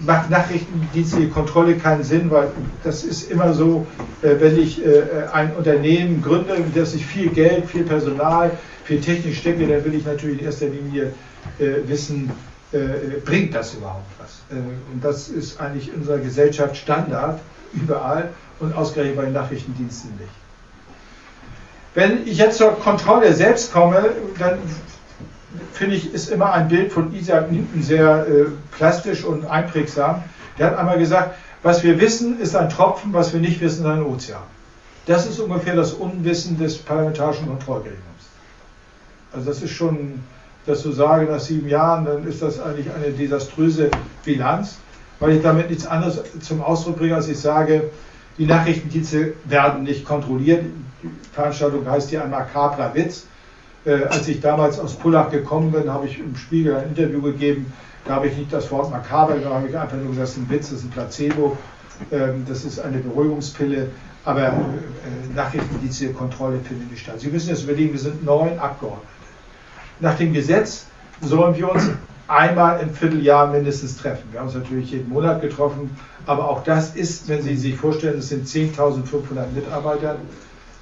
macht nachrichtendienstliche Kontrolle keinen Sinn, weil das ist immer so, äh, wenn ich äh, ein Unternehmen gründe, das ich viel Geld, viel Personal, viel Technik stecke, dann will ich natürlich in erster Linie äh, wissen, äh, bringt das überhaupt was? Äh, und das ist eigentlich in unserer Gesellschaft Standard überall und ausgerechnet bei den Nachrichtendiensten nicht. Wenn ich jetzt zur Kontrolle selbst komme, dann finde ich, ist immer ein Bild von Isaac Newton sehr äh, plastisch und einprägsam. Der hat einmal gesagt, was wir wissen, ist ein Tropfen, was wir nicht wissen, ist ein Ozean. Das ist ungefähr das Unwissen des parlamentarischen Kontrollgremiums. Also das ist schon, das zu sagen nach sieben Jahren, dann ist das eigentlich eine desaströse Bilanz, weil ich damit nichts anderes zum Ausdruck bringe, als ich sage, die Nachrichtendienste werden nicht kontrolliert. Die Veranstaltung heißt hier ein makabrer Witz. Äh, als ich damals aus Pullach gekommen bin, habe ich im Spiegel ein Interview gegeben. Da habe ich nicht das Wort makaber, da habe ich einfach nur gesagt, das ist ein Witz, das ist ein Placebo, ähm, das ist eine Beruhigungspille. Aber äh, Nachrichtendienste Kontrolle findet nicht statt. Sie müssen jetzt überlegen, wir sind neun Abgeordnete. Nach dem Gesetz sollen wir uns einmal im Vierteljahr mindestens treffen. Wir haben uns natürlich jeden Monat getroffen, aber auch das ist, wenn Sie sich vorstellen, es sind 10.500 Mitarbeiter,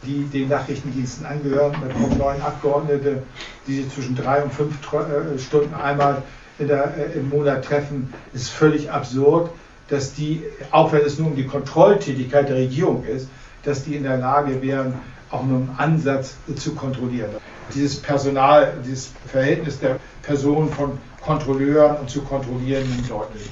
die den Nachrichtendiensten angehören. Da kommen neun Abgeordnete, die sich zwischen drei und fünf äh, Stunden einmal der, äh, im Monat treffen. Ist völlig absurd, dass die, auch wenn es nur um die Kontrolltätigkeit der Regierung ist, dass die in der Lage wären, auch nur einen Ansatz zu kontrollieren. Dieses Personal, dieses Verhältnis der Personen von Kontrolleuren und zu kontrollierenden liegt.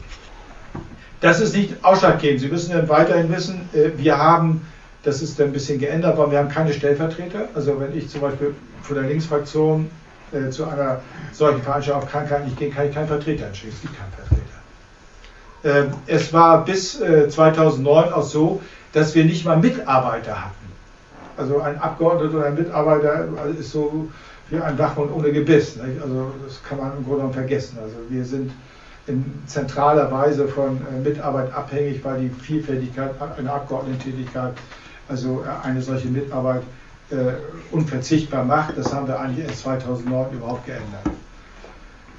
Das ist nicht ausschlaggebend. Sie müssen dann weiterhin wissen, äh, wir haben das ist ein bisschen geändert worden. Wir haben keine Stellvertreter. Also wenn ich zum Beispiel von der Linksfraktion äh, zu einer solchen Veranstaltung auf Krankheit nicht gehe, kann ich keinen Vertreter entschieden. Es gibt keinen Vertreter. Ähm, es war bis äh, 2009 auch so, dass wir nicht mal Mitarbeiter hatten. Also ein Abgeordneter oder ein Mitarbeiter ist so wie ein Wachhund ohne Gebiss. Nicht? Also das kann man im Grunde genommen vergessen. Also wir sind in zentraler Weise von äh, Mitarbeit abhängig, weil die Vielfältigkeit einer Abgeordnetentätigkeit also äh, eine solche Mitarbeit äh, unverzichtbar macht. Das haben wir eigentlich erst 2009 überhaupt geändert.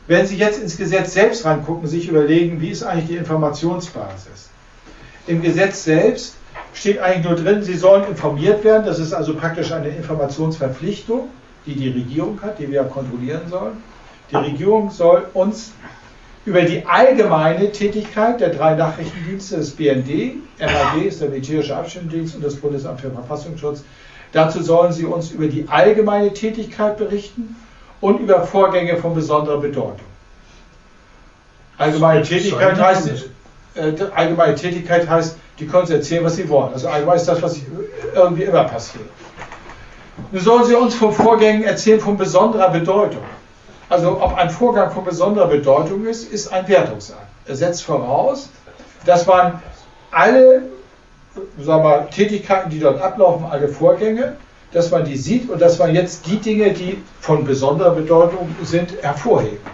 Wenn Sie jetzt ins Gesetz selbst reingucken, sich überlegen, wie ist eigentlich die Informationsbasis? Im Gesetz selbst steht eigentlich nur drin, Sie sollen informiert werden. Das ist also praktisch eine Informationsverpflichtung, die die Regierung hat, die wir kontrollieren sollen. Die Regierung soll uns über die allgemeine Tätigkeit der drei Nachrichtendienste des BND, MAD ist der militärische Abschirmdienst und das Bundesamt für Verfassungsschutz. Dazu sollen sie uns über die allgemeine Tätigkeit berichten und über Vorgänge von besonderer Bedeutung. Allgemeine Tätigkeit heißt, äh, allgemeine Tätigkeit heißt, die können Sie erzählen, was Sie wollen. Also allgemein ist das, was irgendwie immer passiert. Nun sollen Sie uns von Vorgängen erzählen von besonderer Bedeutung. Also ob ein Vorgang von besonderer Bedeutung ist, ist ein Wertungsakt. Er setzt voraus, dass man alle sagen wir, Tätigkeiten, die dort ablaufen, alle Vorgänge, dass man die sieht und dass man jetzt die Dinge, die von besonderer Bedeutung sind, hervorhebt.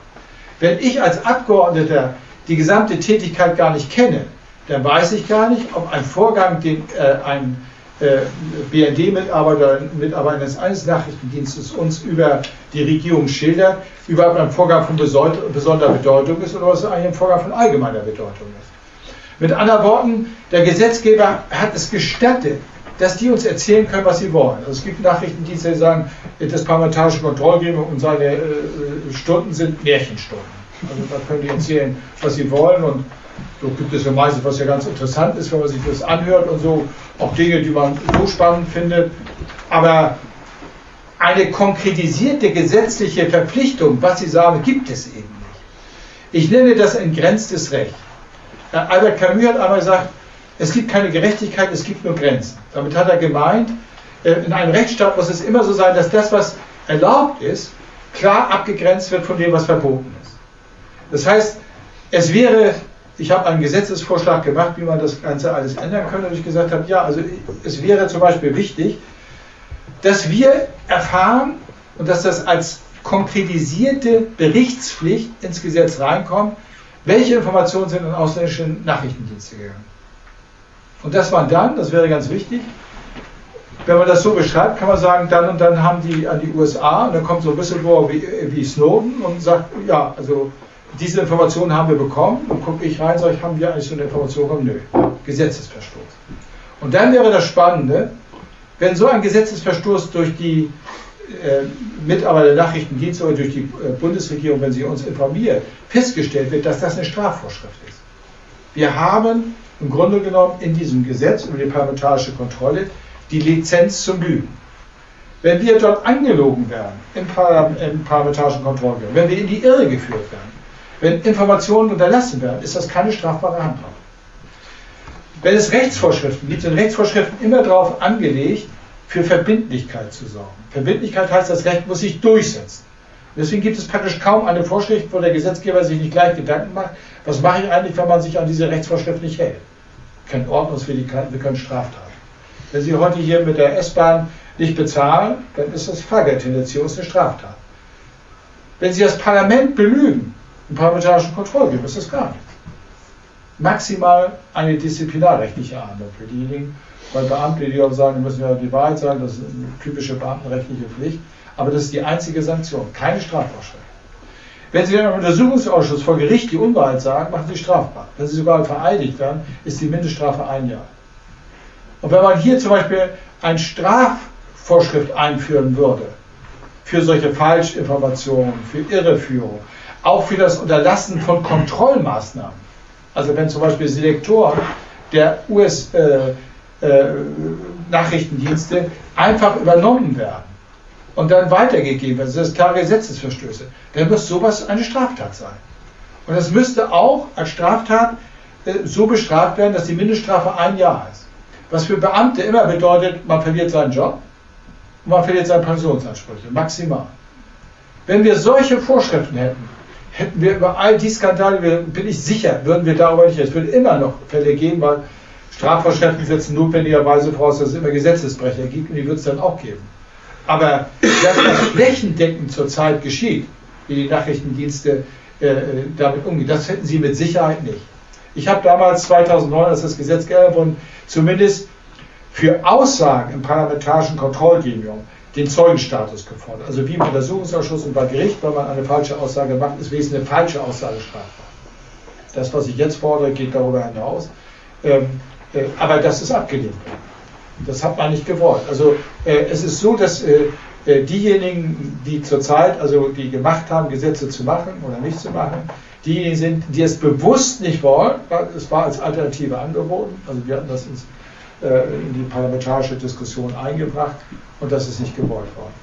Wenn ich als Abgeordneter die gesamte Tätigkeit gar nicht kenne, dann weiß ich gar nicht, ob ein Vorgang, den äh, ein BND-Mitarbeiter, Mitarbeiter eines Nachrichtendienstes uns über die Regierung schildert, überhaupt ein Vorgang von besonderer Bedeutung ist oder was eigentlich ein Vorgang von allgemeiner Bedeutung ist. Mit anderen Worten, der Gesetzgeber hat es gestattet, dass die uns erzählen können, was sie wollen. Also es gibt Nachrichtendienste, die sagen, das parlamentarische Kontrollgremium und seine äh, Stunden sind Märchenstunden. Also da können die erzählen, was sie wollen und so gibt es ja meistens, was ja ganz interessant ist, wenn man sich das anhört und so, auch Dinge, die man so spannend findet. Aber eine konkretisierte gesetzliche Verpflichtung, was Sie sagen, gibt es eben nicht. Ich nenne das entgrenztes Recht. Albert Camus hat einmal gesagt, es gibt keine Gerechtigkeit, es gibt nur Grenzen. Damit hat er gemeint, äh, in einem Rechtsstaat muss es immer so sein, dass das, was erlaubt ist, klar abgegrenzt wird von dem, was verboten ist. Das heißt, es wäre, ich habe einen Gesetzesvorschlag gemacht, wie man das Ganze alles ändern könnte, und ich gesagt habe, ja, also es wäre zum Beispiel wichtig, dass wir erfahren und dass das als konkretisierte Berichtspflicht ins Gesetz reinkommt, welche Informationen sind in ausländische Nachrichtendienste gegangen. Und dass man dann, das wäre ganz wichtig, wenn man das so beschreibt, kann man sagen, dann und dann haben die an die USA und dann kommt so ein Whistleblower wie, wie Snowden und sagt, ja, also diese Informationen haben wir bekommen und gucke ich rein, sage ich, haben wir eigentlich so eine Information bekommen? Nö, Gesetzesverstoß. Und dann wäre das Spannende, wenn so ein Gesetzesverstoß durch die äh, Mitarbeiter der Nachrichtendienste oder durch die äh, Bundesregierung, wenn sie uns informiert, festgestellt wird, dass das eine Strafvorschrift ist. Wir haben im Grunde genommen in diesem Gesetz über die parlamentarische Kontrolle die Lizenz zum Lügen. Wenn wir dort angelogen werden im, Parlament, im parlamentarischen Kontrollgremium, wenn wir in die Irre geführt werden, wenn Informationen unterlassen werden, ist das keine strafbare Handlung. Wenn es Rechtsvorschriften gibt, sind Rechtsvorschriften immer darauf angelegt, für Verbindlichkeit zu sorgen. Verbindlichkeit heißt, das Recht muss sich durchsetzen. Deswegen gibt es praktisch kaum eine Vorschrift, wo der Gesetzgeber sich nicht gleich Gedanken macht, was mache ich eigentlich, wenn man sich an diese Rechtsvorschrift nicht hält. Wir können Ordnungswidrigkeiten, wir können Straftaten. Wenn Sie heute hier mit der S-Bahn nicht bezahlen, dann ist das Fahrgeldhinterziehung, ist eine Straftat. Wenn Sie das Parlament belügen, im parlamentarischen Kontrollgremium, ist das gar nichts. Maximal eine disziplinarrechtliche Ahndung für diejenigen, weil Beamte, die auch sagen, die müssen ja die Wahrheit sagen, das ist eine typische beamtenrechtliche Pflicht, aber das ist die einzige Sanktion, keine Strafvorschrift. Wenn Sie im Untersuchungsausschuss vor Gericht die Unwahrheit sagen, machen Sie strafbar. Wenn Sie sogar vereidigt werden, ist die Mindeststrafe ein Jahr. Und wenn man hier zum Beispiel eine Strafvorschrift einführen würde, für solche Falschinformationen, für Irreführung, auch für das Unterlassen von Kontrollmaßnahmen, also wenn zum Beispiel Selektoren der US-Nachrichtendienste äh, äh, einfach übernommen werden und dann weitergegeben werden, das ist klare Gesetzesverstöße, dann muss sowas eine Straftat sein. Und das müsste auch als Straftat äh, so bestraft werden, dass die Mindeststrafe ein Jahr ist was für Beamte immer bedeutet, man verliert seinen Job und man verliert seine Pensionsansprüche, maximal. Wenn wir solche Vorschriften hätten, hätten wir über all die Skandale, bin ich sicher, würden wir darüber nicht, es würde immer noch Fälle geben, weil Strafvorschriften setzen notwendigerweise voraus, dass es immer Gesetzesbrecher gibt und die wird es dann auch geben. Aber das flächendeckend zurzeit geschieht, wie die Nachrichtendienste äh, äh damit umgehen, das hätten sie mit Sicherheit nicht. Ich habe damals 2009, als das Gesetz geändert wurde, zumindest für Aussagen im parlamentarischen Kontrollgremium den Zeugenstatus gefordert. Also wie im Untersuchungsausschuss und bei Gericht, wenn man eine falsche Aussage macht, ist wesentlich eine falsche Aussage strafbar. Das, was ich jetzt fordere, geht darüber hinaus. Ähm, äh, aber das ist abgelehnt worden. Das hat man nicht gewollt. Also äh, es ist so, dass äh, äh diejenigen, die zurzeit, also die gemacht haben, Gesetze zu machen oder nicht zu machen, diejenigen sind, die es bewusst nicht wollen, es war als Alternative angeboten, also wir hatten das ins, in die parlamentarische Diskussion eingebracht und das ist nicht gewollt worden.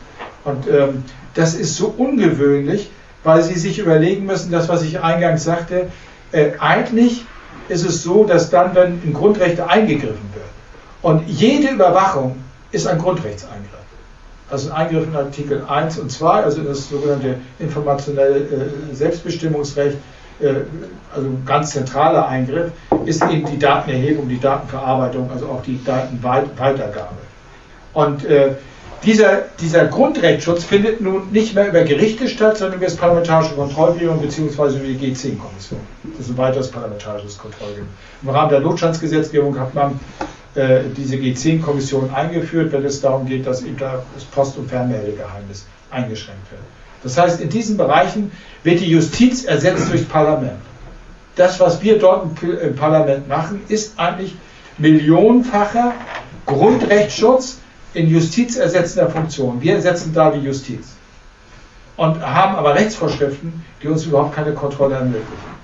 Und ähm, das ist so ungewöhnlich, weil Sie sich überlegen müssen, das, was ich eingangs sagte, äh, eigentlich ist es so, dass dann, wenn in Grundrechte eingegriffen wird und jede Überwachung ist ein Grundrechtseingriff. Also ein Eingriff in Artikel 1 und 2, also das sogenannte informationelle äh, Selbstbestimmungsrecht, äh, also ein ganz zentraler Eingriff, ist eben die Datenerhebung, die Datenverarbeitung, also auch die Datenweitergabe. Und äh, dieser, dieser Grundrechtsschutz findet nun nicht mehr über Gerichte statt, sondern über das Parlamentarische Kontrollgremium bzw. über die G10-Kommission. Das ist ein weiteres parlamentarisches Kontrollgremium. Im Rahmen der Notstandsgesetzgebung hat man äh, diese G10-Kommission eingeführt, wenn es darum geht, dass eben das Post- und Fernmeldegeheimnis eingeschränkt wird. Das heißt, in diesen Bereichen wird die Justiz ersetzt durch das Parlament. Das, was wir dort im Parlament machen, ist eigentlich millionenfacher Grundrechtsschutz in justizersetzender Funktion. Wir ersetzen da die Justiz. Und haben aber Rechtsvorschriften, die uns überhaupt keine Kontrolle ermöglichen.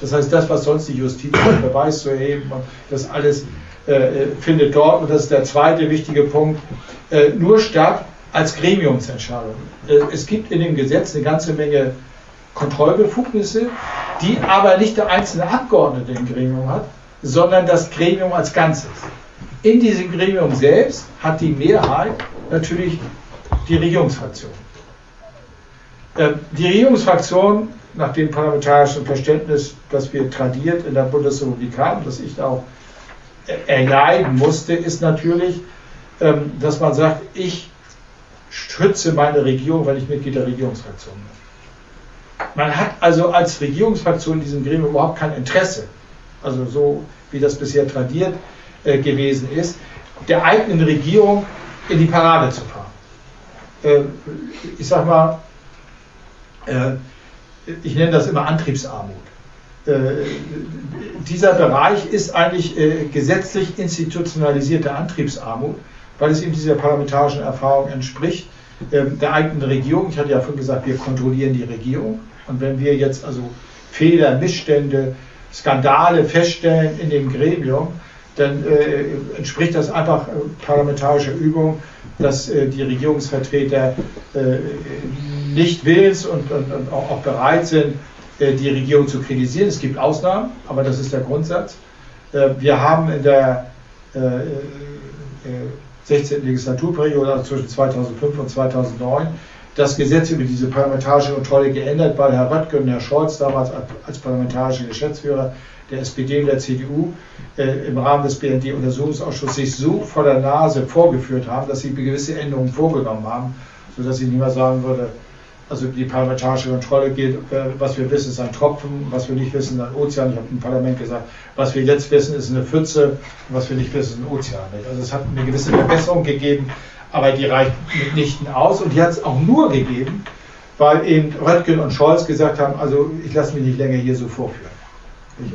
Das heißt, das, was sonst die Justiz Beweis zu erheben das alles äh, findet dort, und das ist der zweite wichtige Punkt, äh, nur statt als Gremiumsentscheidung. Äh, es gibt in dem Gesetz eine ganze Menge Kontrollbefugnisse, die aber nicht der einzelne Abgeordnete im Gremium hat, sondern das Gremium als Ganzes. in diesem Gremium selbst hat die Mehrheit natürlich die Regierungsfraktion. Ähm, die Regierungsfraktion, nach dem parlamentarischen Verständnis, das wir tradiert in der Bundesrepublik haben, das ich auch erleiden musste, ist natürlich, ähm, dass man sagt, ich schütze meine Regierung, wenn ich Mitglied der Regierungsfraktion bin. Man hat also als Regierungsfraktion in diesem Gremium überhaupt kein Interesse, also so wie das bisher tradiert äh, gewesen ist, der eigenen Regierung in die Parade zu fahren. Äh, ich sag mal, äh, ich nenne das immer Antriebsarmut. Äh, dieser Bereich ist eigentlich äh, gesetzlich institutionalisierte Antriebsarmut, weil es eben dieser parlamentarischen Erfahrung entspricht, ähm, der eigenen Regierung. Ich hatte ja vorhin gesagt, wir kontrollieren die Regierung. Und wenn wir jetzt also Fehler, Missstände, Skandale feststellen in dem Gremium, dann äh, entspricht das einfach äh, parlamentarischer Übung, dass äh, die Regierungsvertreter äh, nicht willens und, und, und auch, bereit sind, äh, die Regierung zu kritisieren. Es gibt Ausnahmen, aber das ist der Grundsatz. Äh, wir haben in der 16. Legislaturperiode, also zwischen 2005 und 2009, das Gesetz über diese parlamentarische Kontrolle geändert, weil Herr Röttgen und Herr Scholz damals als parlamentarische Geschäftsführer der SPD und der CDU äh, im Rahmen des BND-Untersuchungsausschusses sich so vor der Nase vorgeführt haben, dass sie gewisse Änderungen vorgenommen haben, sodass ich mehr sagen würde, also die parlamentarische Kontrolle geht, was wir wissen, ist ein Tropfen, was wir nicht wissen, ein Ozean. Ich habe im Parlament gesagt, was wir jetzt wissen, ist eine Pfütze, was wir nicht wissen, ist ein Ozean. Also es hat eine gewisse Verbesserung gegeben, aber die reicht mitnichten aus und die hat es auch nur gegeben, weil eben Röttgen und Scholz gesagt haben, also ich lasse mich nicht länger hier so vorführen.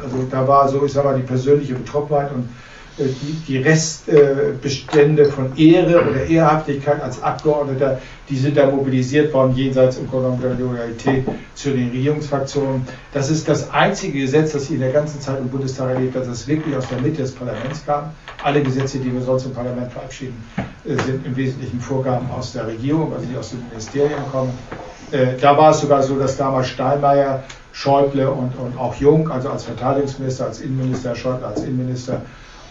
Also da war so, ich sag mal, die persönliche Betroffenheit und die, die Restbestände von Ehre oder Ehrhaftigkeit als Abgeordneter, die sind da mobilisiert worden, jenseits im Grunde der Loyalität zu den Regierungsfraktionen. Das ist das einzige Gesetz, das ich in der ganzen Zeit im Bundestag erlebt habe, das wirklich aus der Mitte des Parlaments kam. Alle Gesetze, die wir sonst im Parlament verabschieden, äh, sind im Wesentlichen Vorgaben aus der Regierung, also die aus dem Ministerium kommen. Äh, da war es sogar so, dass damals Steinmeier Schäuble und, und auch Jung, also als Verteidigungsminister, als Innenminister, Schäuble als Innenminister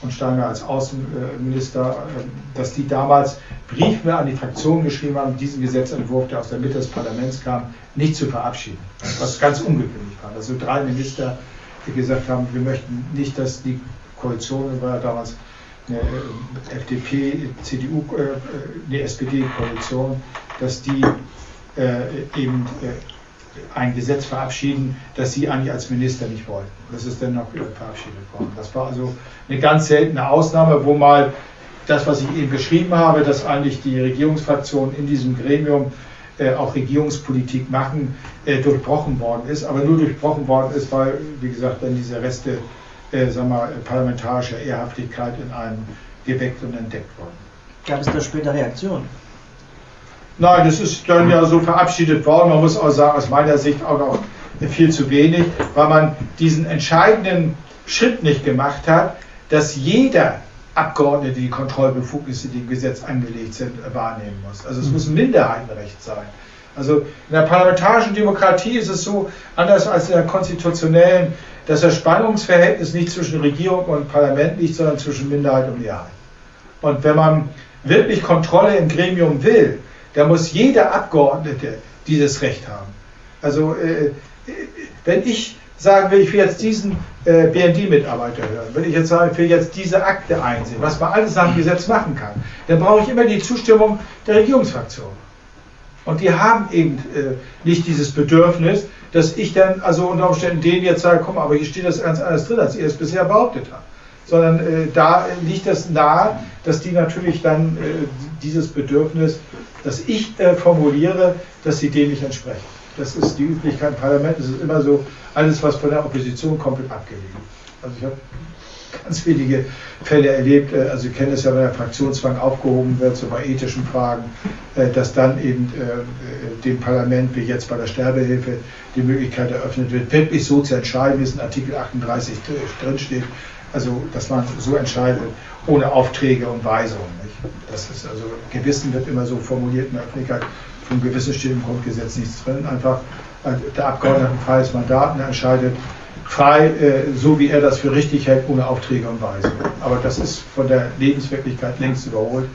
und Steiner als Außenminister, ähm, dass die damals Briefe an die Fraktion geschrieben haben, diesen Gesetzentwurf, der aus der Mitte des Parlaments kam, nicht zu verabschieden. Was ganz ungewöhnlich war. Also drei Minister, die gesagt haben, wir möchten nicht, dass die Koalition, war ja damals eine äh, FDP, CDU, äh, eine SPD-Koalition, dass die äh, eben ein Gesetz verabschieden, das Sie eigentlich als Minister nicht wollten. Das ist dann noch verabschiedet worden. Das war also eine ganz seltene Ausnahme, wo mal das, was ich eben beschrieben habe, dass eigentlich die Regierungsfraktionen in diesem Gremium äh, auch Regierungspolitik machen, äh, durchbrochen worden ist. Aber nur durchbrochen worden ist, weil, wie gesagt, dann diese Reste äh, sagen wir, parlamentarischer Ehrhaftigkeit in einem geweckt und entdeckt wurden. Gab es da später Reaktionen? Nein, das ist dann ja so verabschiedet worden. Man muss auch sagen, aus meiner Sicht auch noch viel zu wenig, weil man diesen entscheidenden Schritt nicht gemacht hat, dass jeder Abgeordnete die Kontrollbefugnisse, die im Gesetz angelegt sind, wahrnehmen muss. Also es muss ein Minderheitenrecht sein. Also in der parlamentarischen Demokratie ist es so, anders als in der konstitutionellen, dass das Spannungsverhältnis nicht zwischen Regierung und Parlament liegt, sondern zwischen Minderheit und Mehrheit. Und wenn man wirklich Kontrolle im Gremium will, da muss jeder Abgeordnete dieses Recht haben. Also äh, wenn ich sagen will, ich will jetzt diesen äh, BND-Mitarbeiter hören, wenn ich jetzt sage, ich will jetzt diese Akte einsehen, was man alles nach dem Gesetz machen kann, dann brauche ich immer die Zustimmung der Regierungsfraktion. Und die haben eben äh, nicht dieses Bedürfnis, dass ich dann also unter Umständen denen jetzt sage, komm, aber hier steht das ganz anders drin, als ihr es bisher behauptet habt. Sondern äh, da liegt es nahe, dass die natürlich dann äh, dieses Bedürfnis dass ich äh, formuliere, dass sie dem nicht entsprechen. Das ist die Üblichkeit im Parlament. Es ist immer so, alles, was von der Opposition kommt, wird abgelehnt. Also ich habe ganz wenige Fälle erlebt, äh, also Sie kennen es ja, wenn der Fraktionszwang aufgehoben wird, so bei ethischen Fragen, äh, dass dann eben äh, dem Parlament, wie jetzt bei der Sterbehilfe, die Möglichkeit eröffnet wird, wirklich so zu entscheiden, wie es in Artikel 38 drinsteht, also dass man so entscheidet, ohne Aufträge und Weisungen. Nicht? Das ist also, Gewissen wird immer so formuliert in der Öffentlichkeit, vom Gewissen steht im Grundgesetz nichts drin. Einfach äh, der Abgeordnete freies Mandat entscheidet frei, äh, so wie er das für richtig hält, ohne Aufträge und Weisungen. Aber das ist von der Lebenswirklichkeit längst überholt.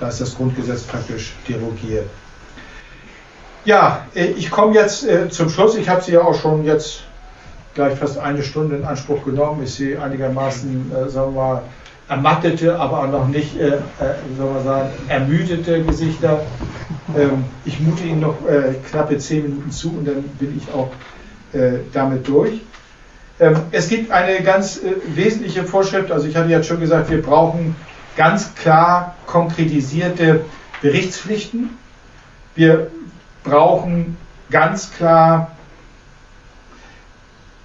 Da ist das Grundgesetz praktisch derogiert. Ja, äh, ich komme jetzt zum Schluss. Ich habe Sie ja auch schon jetzt gleich fast eine Stunde in Anspruch genommen. Ich sehe einigermaßen, sagen wir mal, ermattete, aber auch noch nicht, äh, äh, sagen wir sagen, ermüdete Gesichter. Ähm, ich mute Ihnen noch äh, knappe zehn Minuten zu und dann bin ich auch äh, damit durch. Ähm, es gibt eine ganz äh, wesentliche Vorschrift, also ich hatte jetzt schon gesagt, wir brauchen ganz klar konkretisierte Berichtspflichten. Wir brauchen ganz klar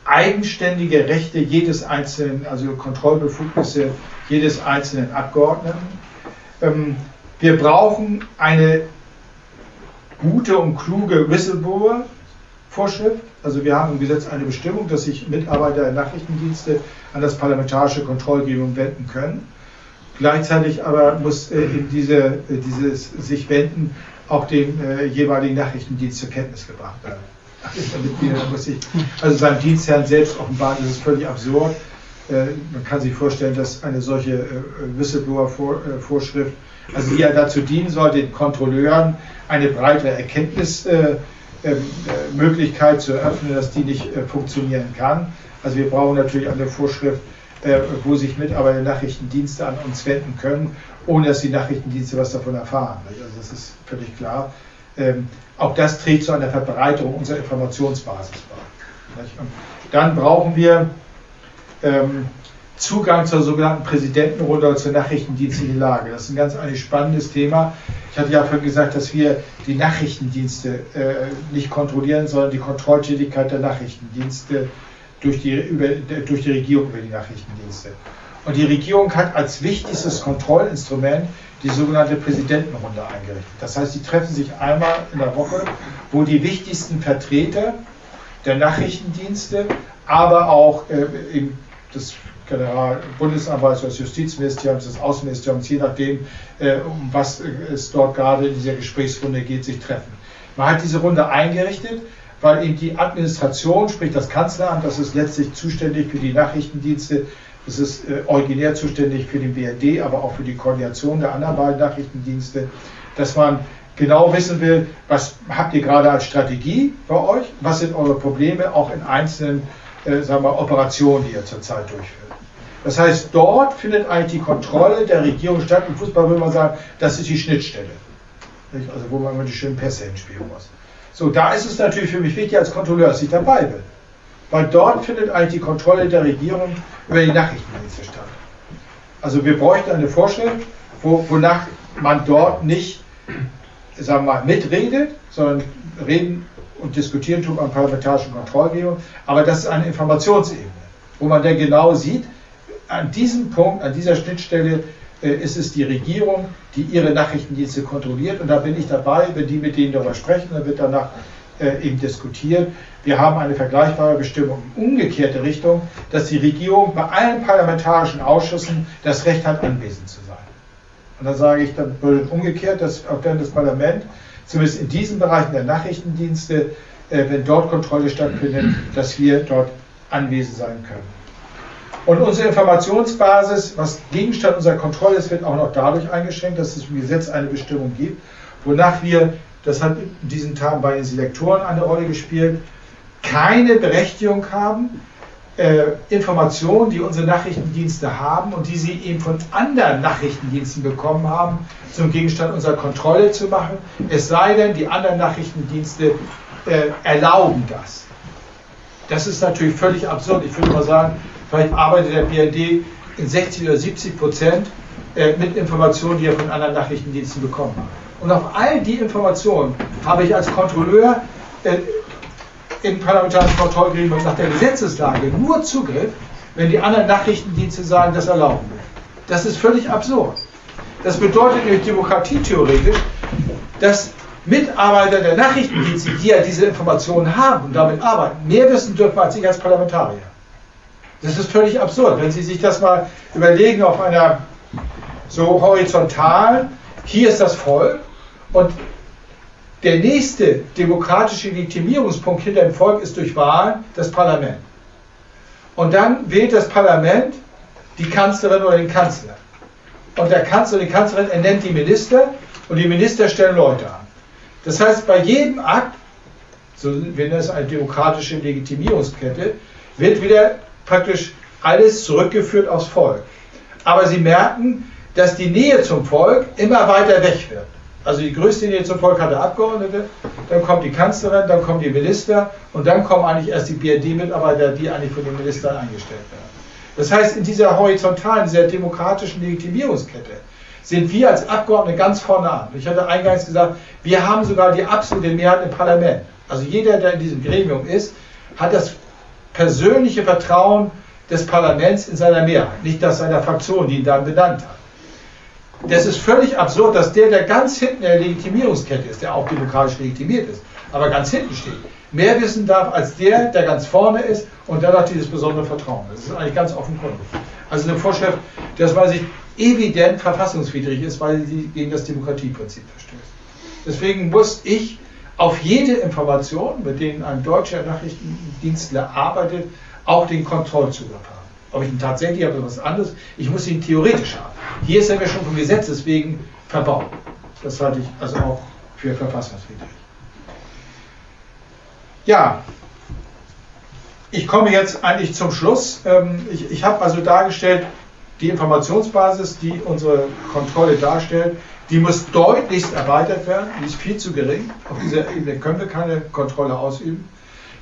eigenständige Rechte jedes einzelnen, also Kontrollbefugnisse jedes einzelnen Abgeordneten. Ähm, wir brauchen eine gute und kluge Whistleblower-Vorschrift. Also wir haben im Gesetz eine Bestimmung, dass sich Mitarbeiter der Nachrichtendienste an das parlamentarische Kontrollgremium wenden können. Gleichzeitig aber muss äh, in diese, äh, dieses sich wenden auch dem äh, jeweiligen Nachrichtendienst zur Kenntnis gebracht werden. Mitglieder muss ich, also seinem Dienstherrn selbst offenbaren, das ist völlig absurd. Äh, man kann sich vorstellen, dass eine solche äh, Whistleblower-Vorschrift, äh, also die ja dazu dienen soll, den Kontrolleuren eine breitere Erkenntnismöglichkeit zu eröffnen, dass die nicht funktionieren kann. Also wir brauchen natürlich eine Vorschrift, wo sich Mitarbeiter Nachrichtendienste an uns wenden können, ohne dass die Nachrichtendienste was davon erfahren. Also das ist völlig klar. Ähm, auch das trägt zu einer Verbreiterung unserer Informationsbasis bei. Dann brauchen wir ähm, Zugang zur sogenannten Präsidentenrunde oder zur nachrichtendienstlichen Lage. Das ist ein ganz ein spannendes Thema. Ich hatte ja vorhin gesagt, dass wir die Nachrichtendienste äh, nicht kontrollieren, sondern die Kontrolltätigkeit der Nachrichtendienste durch die, über, durch die Regierung über die Nachrichtendienste. Und die Regierung hat als wichtigstes Kontrollinstrument die sogenannte Präsidentenrunde eingerichtet. Das heißt, sie treffen sich einmal in der Woche, wo die wichtigsten Vertreter der Nachrichtendienste, aber auch äh, des Bundesanwalts, des Justizministeriums, des Außenministeriums, je nachdem, äh, um was es dort gerade in dieser Gesprächsrunde geht, sich treffen. Man hat diese Runde eingerichtet, weil eben die Administration, sprich das Kanzleramt, das ist letztlich zuständig für die Nachrichtendienste, es ist äh, originär zuständig für den BRD, aber auch für die Koordination der anderen beiden Nachrichtendienste, dass man genau wissen will, was habt ihr gerade als Strategie bei euch, was sind eure Probleme auch in einzelnen äh, sagen wir, Operationen, die ihr zurzeit durchführt. Das heißt, dort findet eigentlich die Kontrolle der Regierung statt. Im Fußball würde man sagen, das ist die Schnittstelle. Also wo man die schönen Pässe hinspielen muss. So, da ist es natürlich für mich wichtig als Kontrolleur, dass ich dabei bin. Weil dort findet eigentlich die Kontrolle der Regierung über die Nachrichtendienste statt. Also wir bräuchten eine Vorschrift, wo, wonach man dort nicht, sagen wir mal, mitredet, sondern reden und diskutieren tut beim parlamentarischen Kontrollgremium, aber das ist eine Informationsebene, wo man dann genau sieht, an diesem Punkt, an dieser Schnittstelle äh, ist es die Regierung, die ihre Nachrichtendienste kontrolliert und da bin ich dabei, wenn die mit denen darüber sprechen, dann wird danach äh, eben diskutiert. Wir haben eine vergleichbare Bestimmung in umgekehrte Richtung, dass die Regierung bei allen parlamentarischen Ausschüssen das Recht hat, anwesend zu sein. Und dann sage ich, dann würde umgekehrt, dass auch dann das Parlament, zumindest in diesen Bereichen der Nachrichtendienste, äh, wenn dort Kontrolle stattfindet, dass wir dort anwesend sein können. Und unsere Informationsbasis, was Gegenstand unserer Kontrolle ist, wird auch noch dadurch eingeschränkt, dass es im Gesetz eine Bestimmung gibt, wonach wir das hat in diesen Tagen bei den Selektoren eine Rolle gespielt, keine Berechtigung haben, Informationen, die unsere Nachrichtendienste haben und die sie eben von anderen Nachrichtendiensten bekommen haben, zum Gegenstand unserer Kontrolle zu machen. Es sei denn, die anderen Nachrichtendienste äh, erlauben das. Das ist natürlich völlig absurd. Ich würde mal sagen, vielleicht arbeitet der BRD in 60 oder 70 Prozent äh, mit Informationen, die er von anderen Nachrichtendiensten bekommen hat. Und auf all die Informationen habe ich als Kontrolleur äh, im parlamentarischen Kontrollgremium nach der Gesetzeslage nur Zugriff, wenn die anderen Nachrichtendienste sagen, das erlauben wir. Das ist völlig absurd. Das bedeutet nämlich demokratietheoretisch, dass Mitarbeiter der Nachrichtendienste, die ja diese Informationen haben und damit arbeiten, mehr wissen dürfen als ich als Parlamentarier. Das ist völlig absurd. Wenn Sie sich das mal überlegen auf einer so horizontal, hier ist das Volk und der nächste demokratische Legitimierungspunkt hinter dem Volk ist durch Wahlen das Parlament. Und dann wählt das Parlament die Kanzlerin oder den Kanzler. Und der Kanzler oder die Kanzlerin ernennt die Minister und die Minister stellen Leute an. Das heißt, bei jedem Akt, so wenn das eine demokratische Legitimierungskette, wird wieder praktisch alles zurückgeführt aufs Volk. Aber Sie merken, dass die Nähe zum Volk immer weiter weg wird. Also die größte Nähe zum Volk hat der Abgeordnete, dann kommt die Kanzlerin, dann kommen die Minister und dann kommen eigentlich erst die BRD-Mitarbeiter, die eigentlich von den Ministern eingestellt werden. Das heißt, in dieser horizontalen, dieser demokratischen Legitimierungskette sind wir als Abgeordnete ganz vorne an. Ich hatte eingangs gesagt, wir haben sogar die absolute Mehrheit im Parlament. Also jeder, der in diesem Gremium ist, hat das persönliche Vertrauen des Parlaments in seiner Mehrheit, nicht das seiner Fraktion, die ihn dann benannt hat das ist völlig absurd, dass der, der ganz hinten in der Legitimierungskette ist, der auch demokratisch legitimiert ist, aber ganz hinten steht, mehr wissen darf als der, der ganz vorne ist und dadurch dieses besondere Vertrauen. Das ist eigentlich ganz offenkundig. Also eine Vorschrift, das weiß ich, evident verfassungswidrig ist, weil sie gegen das Demokratieprinzip verstößt. Deswegen muss ich auf jede Information, mit denen ein deutscher Nachrichtendienstler arbeitet, auch den Kontrollzugriff haben. Ob ich ihn tatsächlich habe, ist was anderes. Ich muss ihn theoretisch haben. Hier ist er mir schon vom Gesetz deswegen verbaut. Das halte ich also auch für verfassungswidrig. Ja, ich komme jetzt eigentlich zum Schluss. Ähm, ich, ich habe also dargestellt, die Informationsbasis, die unsere Kontrolle darstellt, die muss deutlichst erweitert werden. Die ist viel zu gering. Auf dieser Ebene können wir keine Kontrolle ausüben.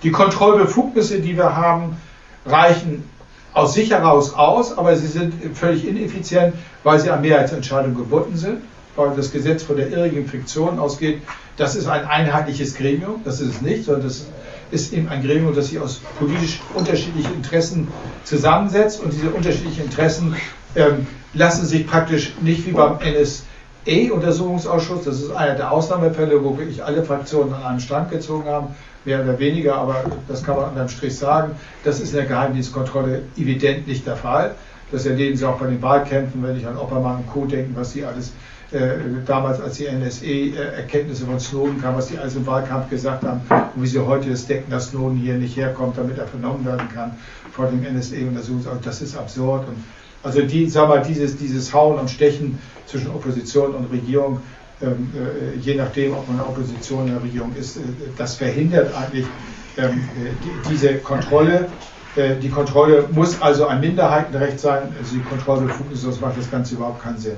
Die Kontrollbefugnisse, die wir haben, reichen aus sich heraus aus, aber sie sind völlig ineffizient, weil sie an Mehrheitsentscheidungen gebunden sind, weil das Gesetz von der irrigen Fiktion ausgeht. Das ist ein einheitliches Gremium, das ist es nicht, sondern das ist eben ein Gremium, das sich aus politisch unterschiedlichen Interessen zusammensetzt und diese unterschiedlichen Interessen ähm, lassen sich praktisch nicht wie beim NSA-Untersuchungsausschuss, das ist einer der Ausnahmefälle, wo wirklich alle Fraktionen an einen Strang gezogen haben, mehr oder weniger, aber das kann man unterm Strich sagen. Das ist in der Geheimdienstkontrolle evident nicht der Fall. Das erleben Sie auch bei den Wahlkämpfen, wenn ich an Oppermann und Co. denken, was sie alles äh, damals, als die NSE-Erkenntnisse von Snowden kamen, was die alles im Wahlkampf gesagt haben und wie sie heute das decken, dass Snowden hier nicht herkommt, damit er vernommen werden kann vor dem NSE-Untersuchungsausschuss. Das ist absurd. Und also die, sag mal, dieses, dieses Hauen und Stechen zwischen Opposition und Regierung, äh, je nachdem, ob man Opposition in der Regierung ist, äh, das verhindert eigentlich ähm, äh, diese Kontrolle. Die Kontrolle muss also ein Minderheitenrecht sein, also die Kontrollbefugnis, sonst macht das Ganze überhaupt keinen Sinn.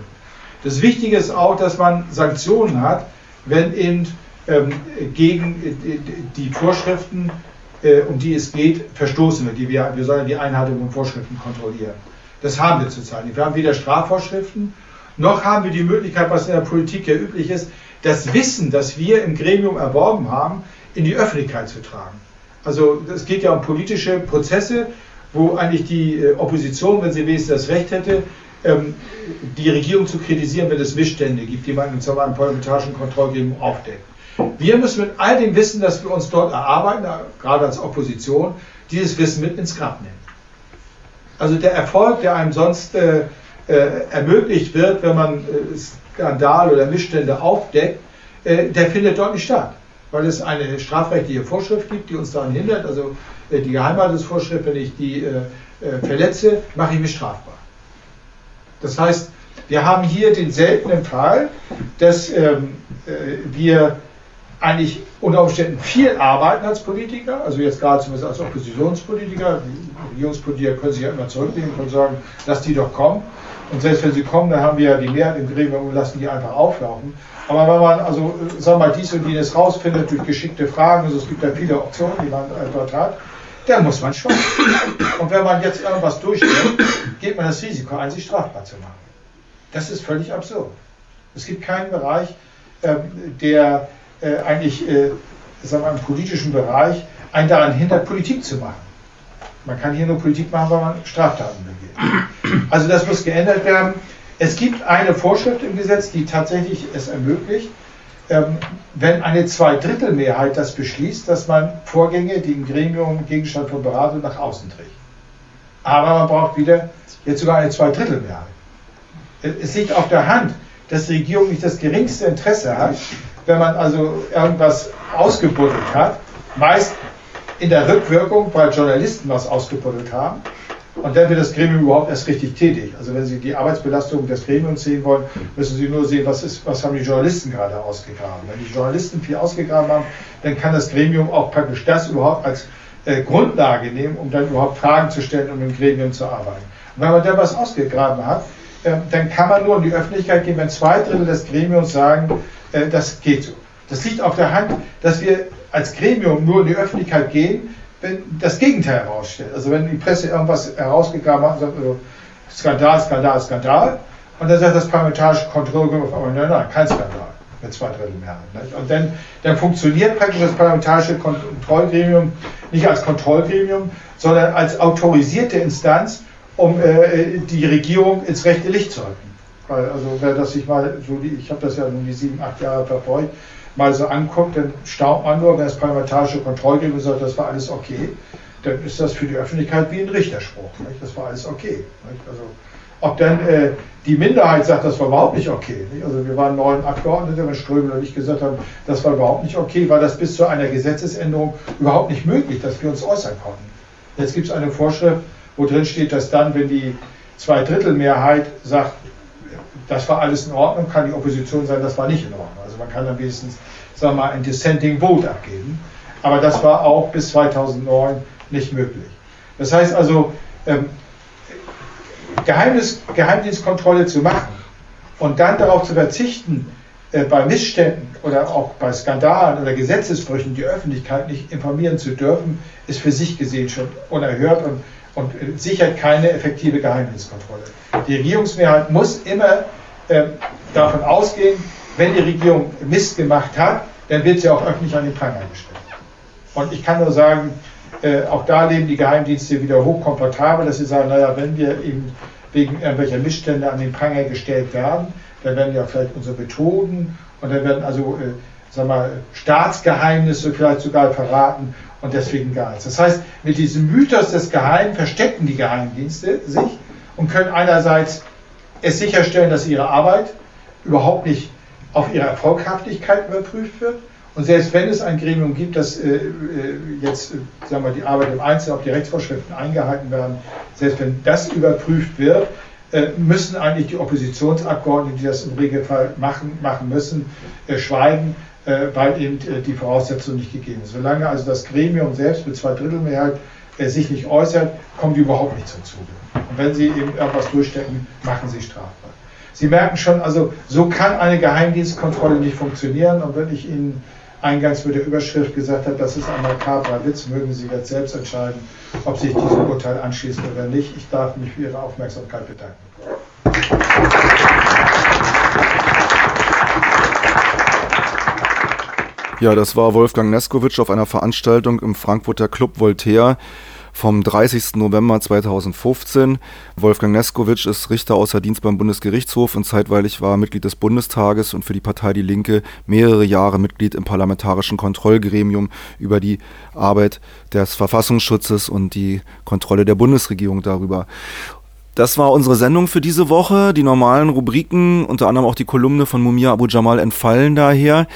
Das Wichtige ist auch, dass man Sanktionen hat, wenn eben ähm, gegen die Vorschriften, um die es geht, verstoßen wird. Wir, wir sollen die Einhaltung von Vorschriften kontrollieren. Das haben wir zurzeit nicht. Wir haben weder Strafvorschriften noch haben wir die Möglichkeit, was in der Politik ja üblich ist, das Wissen, das wir im Gremium erworben haben, in die Öffentlichkeit zu tragen. Also es geht ja um politische Prozesse, wo eigentlich die äh, Opposition, wenn sie wenigstens das Recht hätte, ähm, die Regierung zu kritisieren, wenn es Missstände gibt, die man in so einem parlamentarischen Kontrollgremium aufdeckt. Wir müssen mit all dem Wissen, das wir uns dort erarbeiten, gerade als Opposition, dieses Wissen mit ins Grab nehmen. Also der Erfolg, der einem sonst äh, äh, ermöglicht wird, wenn man äh, Skandal oder Missstände aufdeckt, äh, der findet dort nicht statt. Weil es eine strafrechtliche Vorschrift gibt, die uns daran hindert, also äh, die Geheimhaltungsvorschrift, wenn ich die äh, äh, verletze, mache ich mich strafbar. Das heißt, wir haben hier den seltenen Fall, dass ähm, wir eigentlich unter Umständen viel arbeiten als Politiker, also jetzt gerade zumindest als Oppositionspolitiker. Die Regierungspolitiker können sich ja immer zurücknehmen und sagen, lass die doch kommen. Und selbst wenn sie kommen, dann haben wir ja die Mehrheit im Gremium und lassen die einfach auflaufen. Aber wenn man also, sagen wir mal, dies und jenes rausfindet durch geschickte Fragen, also es gibt ja viele Optionen, die man dort hat, dann muss man schweigen. Und wenn man jetzt irgendwas durchführt, geht man das Risiko ein, sich strafbar zu machen. Das ist völlig absurd. Es gibt keinen Bereich, äh, der äh, eigentlich, äh, sagen wir, im politischen Bereich einen daran hindert, Politik zu machen. Man kann hier nur Politik machen, weil man Straftaten begeht. Also das muss geändert werden. Es gibt eine Vorschrift im Gesetz, die tatsächlich es ermöglicht, ähm, wenn eine Zweidrittelmehrheit das beschließt, dass man Vorgänge, die im Gremium Gegenstand von Beratung nach außen trägt. Aber man braucht wieder jetzt sogar eine Zweidrittelmehrheit. Es liegt auf der Hand, dass die Regierung nicht das geringste Interesse hat, wenn man also irgendwas ausgebuddelt hat, meist in der Rückwirkung, weil Journalisten was ausgebuddelt haben. Und dann wird das Gremium überhaupt erst richtig tätig. Also wenn Sie die Arbeitsbelastung des Gremiums sehen wollen, müssen Sie nur sehen, was, ist, was haben die Journalisten gerade ausgegraben. Wenn die Journalisten viel ausgegraben haben, dann kann das Gremium auch praktisch das überhaupt als äh, Grundlage nehmen, um dann überhaupt Fragen zu stellen, um im Gremium zu arbeiten. Und wenn man dann was ausgegraben hat, äh, dann kann man nur in die Öffentlichkeit gehen, wenn zwei Drittel des Gremiums sagen, äh, das geht so. Das liegt auf der Hand, dass wir als Gremium nur in die Öffentlichkeit gehen, wenn das Gegenteil herausstellt. Also wenn die Presse irgendwas herausgegraben hat sagt, also, Skandal, Skandal, Skandal, und dann sagt das parlamentarische Kontrollgremium auf einmal, nein, nein, kein Skandal mit zwei Drittel. Nicht? Und dann, dann funktioniert praktisch das parlamentarische Kontrollgremium nicht als Kontrollgremium, sondern als autorisierte Instanz, um äh, die Regierung ins rechte Licht zu rücken. Weil, also wer das sich mal so, ich habe das ja nun die sieben, acht Jahre verfolgt, mal so anguckt, dann staunt man nur, wenn das parlamentarische Kontrollgremium sagt, das war alles okay, dann ist das für die Öffentlichkeit wie ein Richterspruch. Nicht? Das war alles okay. Nicht? Also, ob dann äh, die Minderheit sagt, das war überhaupt nicht okay. Nicht? Also wir waren neun Abgeordnete, wenn Ströbel und ich gesagt haben, das war überhaupt nicht okay, war das bis zu einer Gesetzesänderung überhaupt nicht möglich, dass wir uns äußern konnten. Jetzt gibt es eine Vorschrift, wo drin steht, dass dann, wenn die Zweidrittelmehrheit sagt, das war alles in Ordnung, kann die Opposition sagen, das war nicht in Ordnung. Also man kann dann wenigstens, sagen wir mal, ein Dissenting Vote abgeben. Aber das war auch bis 2009 nicht möglich. Das heißt also, ähm, Geheimnis, Geheimdienstkontrolle zu machen und dann darauf zu verzichten, äh, bei Missständen oder auch bei Skandalen oder Gesetzesbrüchen die Öffentlichkeit nicht informieren zu dürfen, ist für sich gesehen schon unerhört und, und sichert keine effektive Geheimdienstkontrolle. Die Regierungsmehrheit muss immer äh, davon ausgehen, wenn die Regierung Mist gemacht hat, dann wird sie auch öffentlich an den Pranger gestellt. Und ich kann nur sagen, äh, auch da leben die Geheimdienste wieder hochkomfortabel, dass sie sagen, naja, wenn wir eben wegen irgendwelcher Missstände an den Pranger gestellt werden, dann werden ja vielleicht unsere Methoden und dann werden also äh, sag mal, Staatsgeheimnisse vielleicht sogar verraten und deswegen gar nichts. Das heißt, mit diesem Mythos des Geheimen verstecken die Geheimdienste sich und können einerseits es sicherstellen, dass ihre Arbeit überhaupt nicht auf ihre Erfolghaftigkeit überprüft wird. Und selbst wenn es ein Gremium gibt, das äh, äh jetzt äh, sagen wir, die Arbeit im Einzelnen, ob die Rechtsvorschriften eingehalten werden, selbst wenn das überprüft wird, äh, müssen eigentlich die Oppositionsabgeordneten, die das im Regelfall machen, machen müssen, äh, schweigen, weil eben die Voraussetzung nicht gegeben ist. Solange also das Gremium selbst mit zwei Drittel Mehrheit sich nicht äußert, kommen die überhaupt nicht zum Zuge. Und wenn sie eben irgendwas durchstecken, machen sie strafbar. Sie merken schon, also so kann eine Geheimdienstkontrolle nicht funktionieren. Und wenn ich Ihnen eingangs mit der Überschrift gesagt habe, das ist ein makabrer Witz, mögen Sie jetzt selbst entscheiden, ob sich diesem Urteil anschließen oder nicht. Ich darf mich für Ihre Aufmerksamkeit bedanken. Ja, das war Wolfgang Neskowitsch auf einer Veranstaltung im Frankfurter Club Voltaire vom 30. November 2015. Wolfgang Neskowitsch ist Richter außer Dienst beim Bundesgerichtshof und zeitweilig war Mitglied des Bundestages und für die Partei Die Linke mehrere Jahre Mitglied im parlamentarischen Kontrollgremium über die Arbeit des Verfassungsschutzes und die Kontrolle der Bundesregierung darüber. Das war unsere Sendung für diese Woche. Die normalen Rubriken, unter anderem auch die Kolumne von Mumia Abu Jamal, entfallen daher.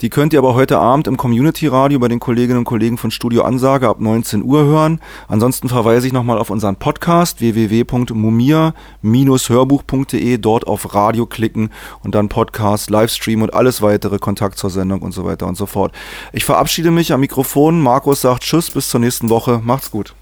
Die könnt ihr aber heute Abend im Community Radio bei den Kolleginnen und Kollegen von Studio Ansage ab 19 Uhr hören. Ansonsten verweise ich nochmal auf unseren Podcast www.mumia-hörbuch.de. Dort auf Radio klicken und dann Podcast, Livestream und alles weitere, Kontakt zur Sendung und so weiter und so fort. Ich verabschiede mich am Mikrofon. Markus sagt Tschüss, bis zur nächsten Woche. Macht's gut.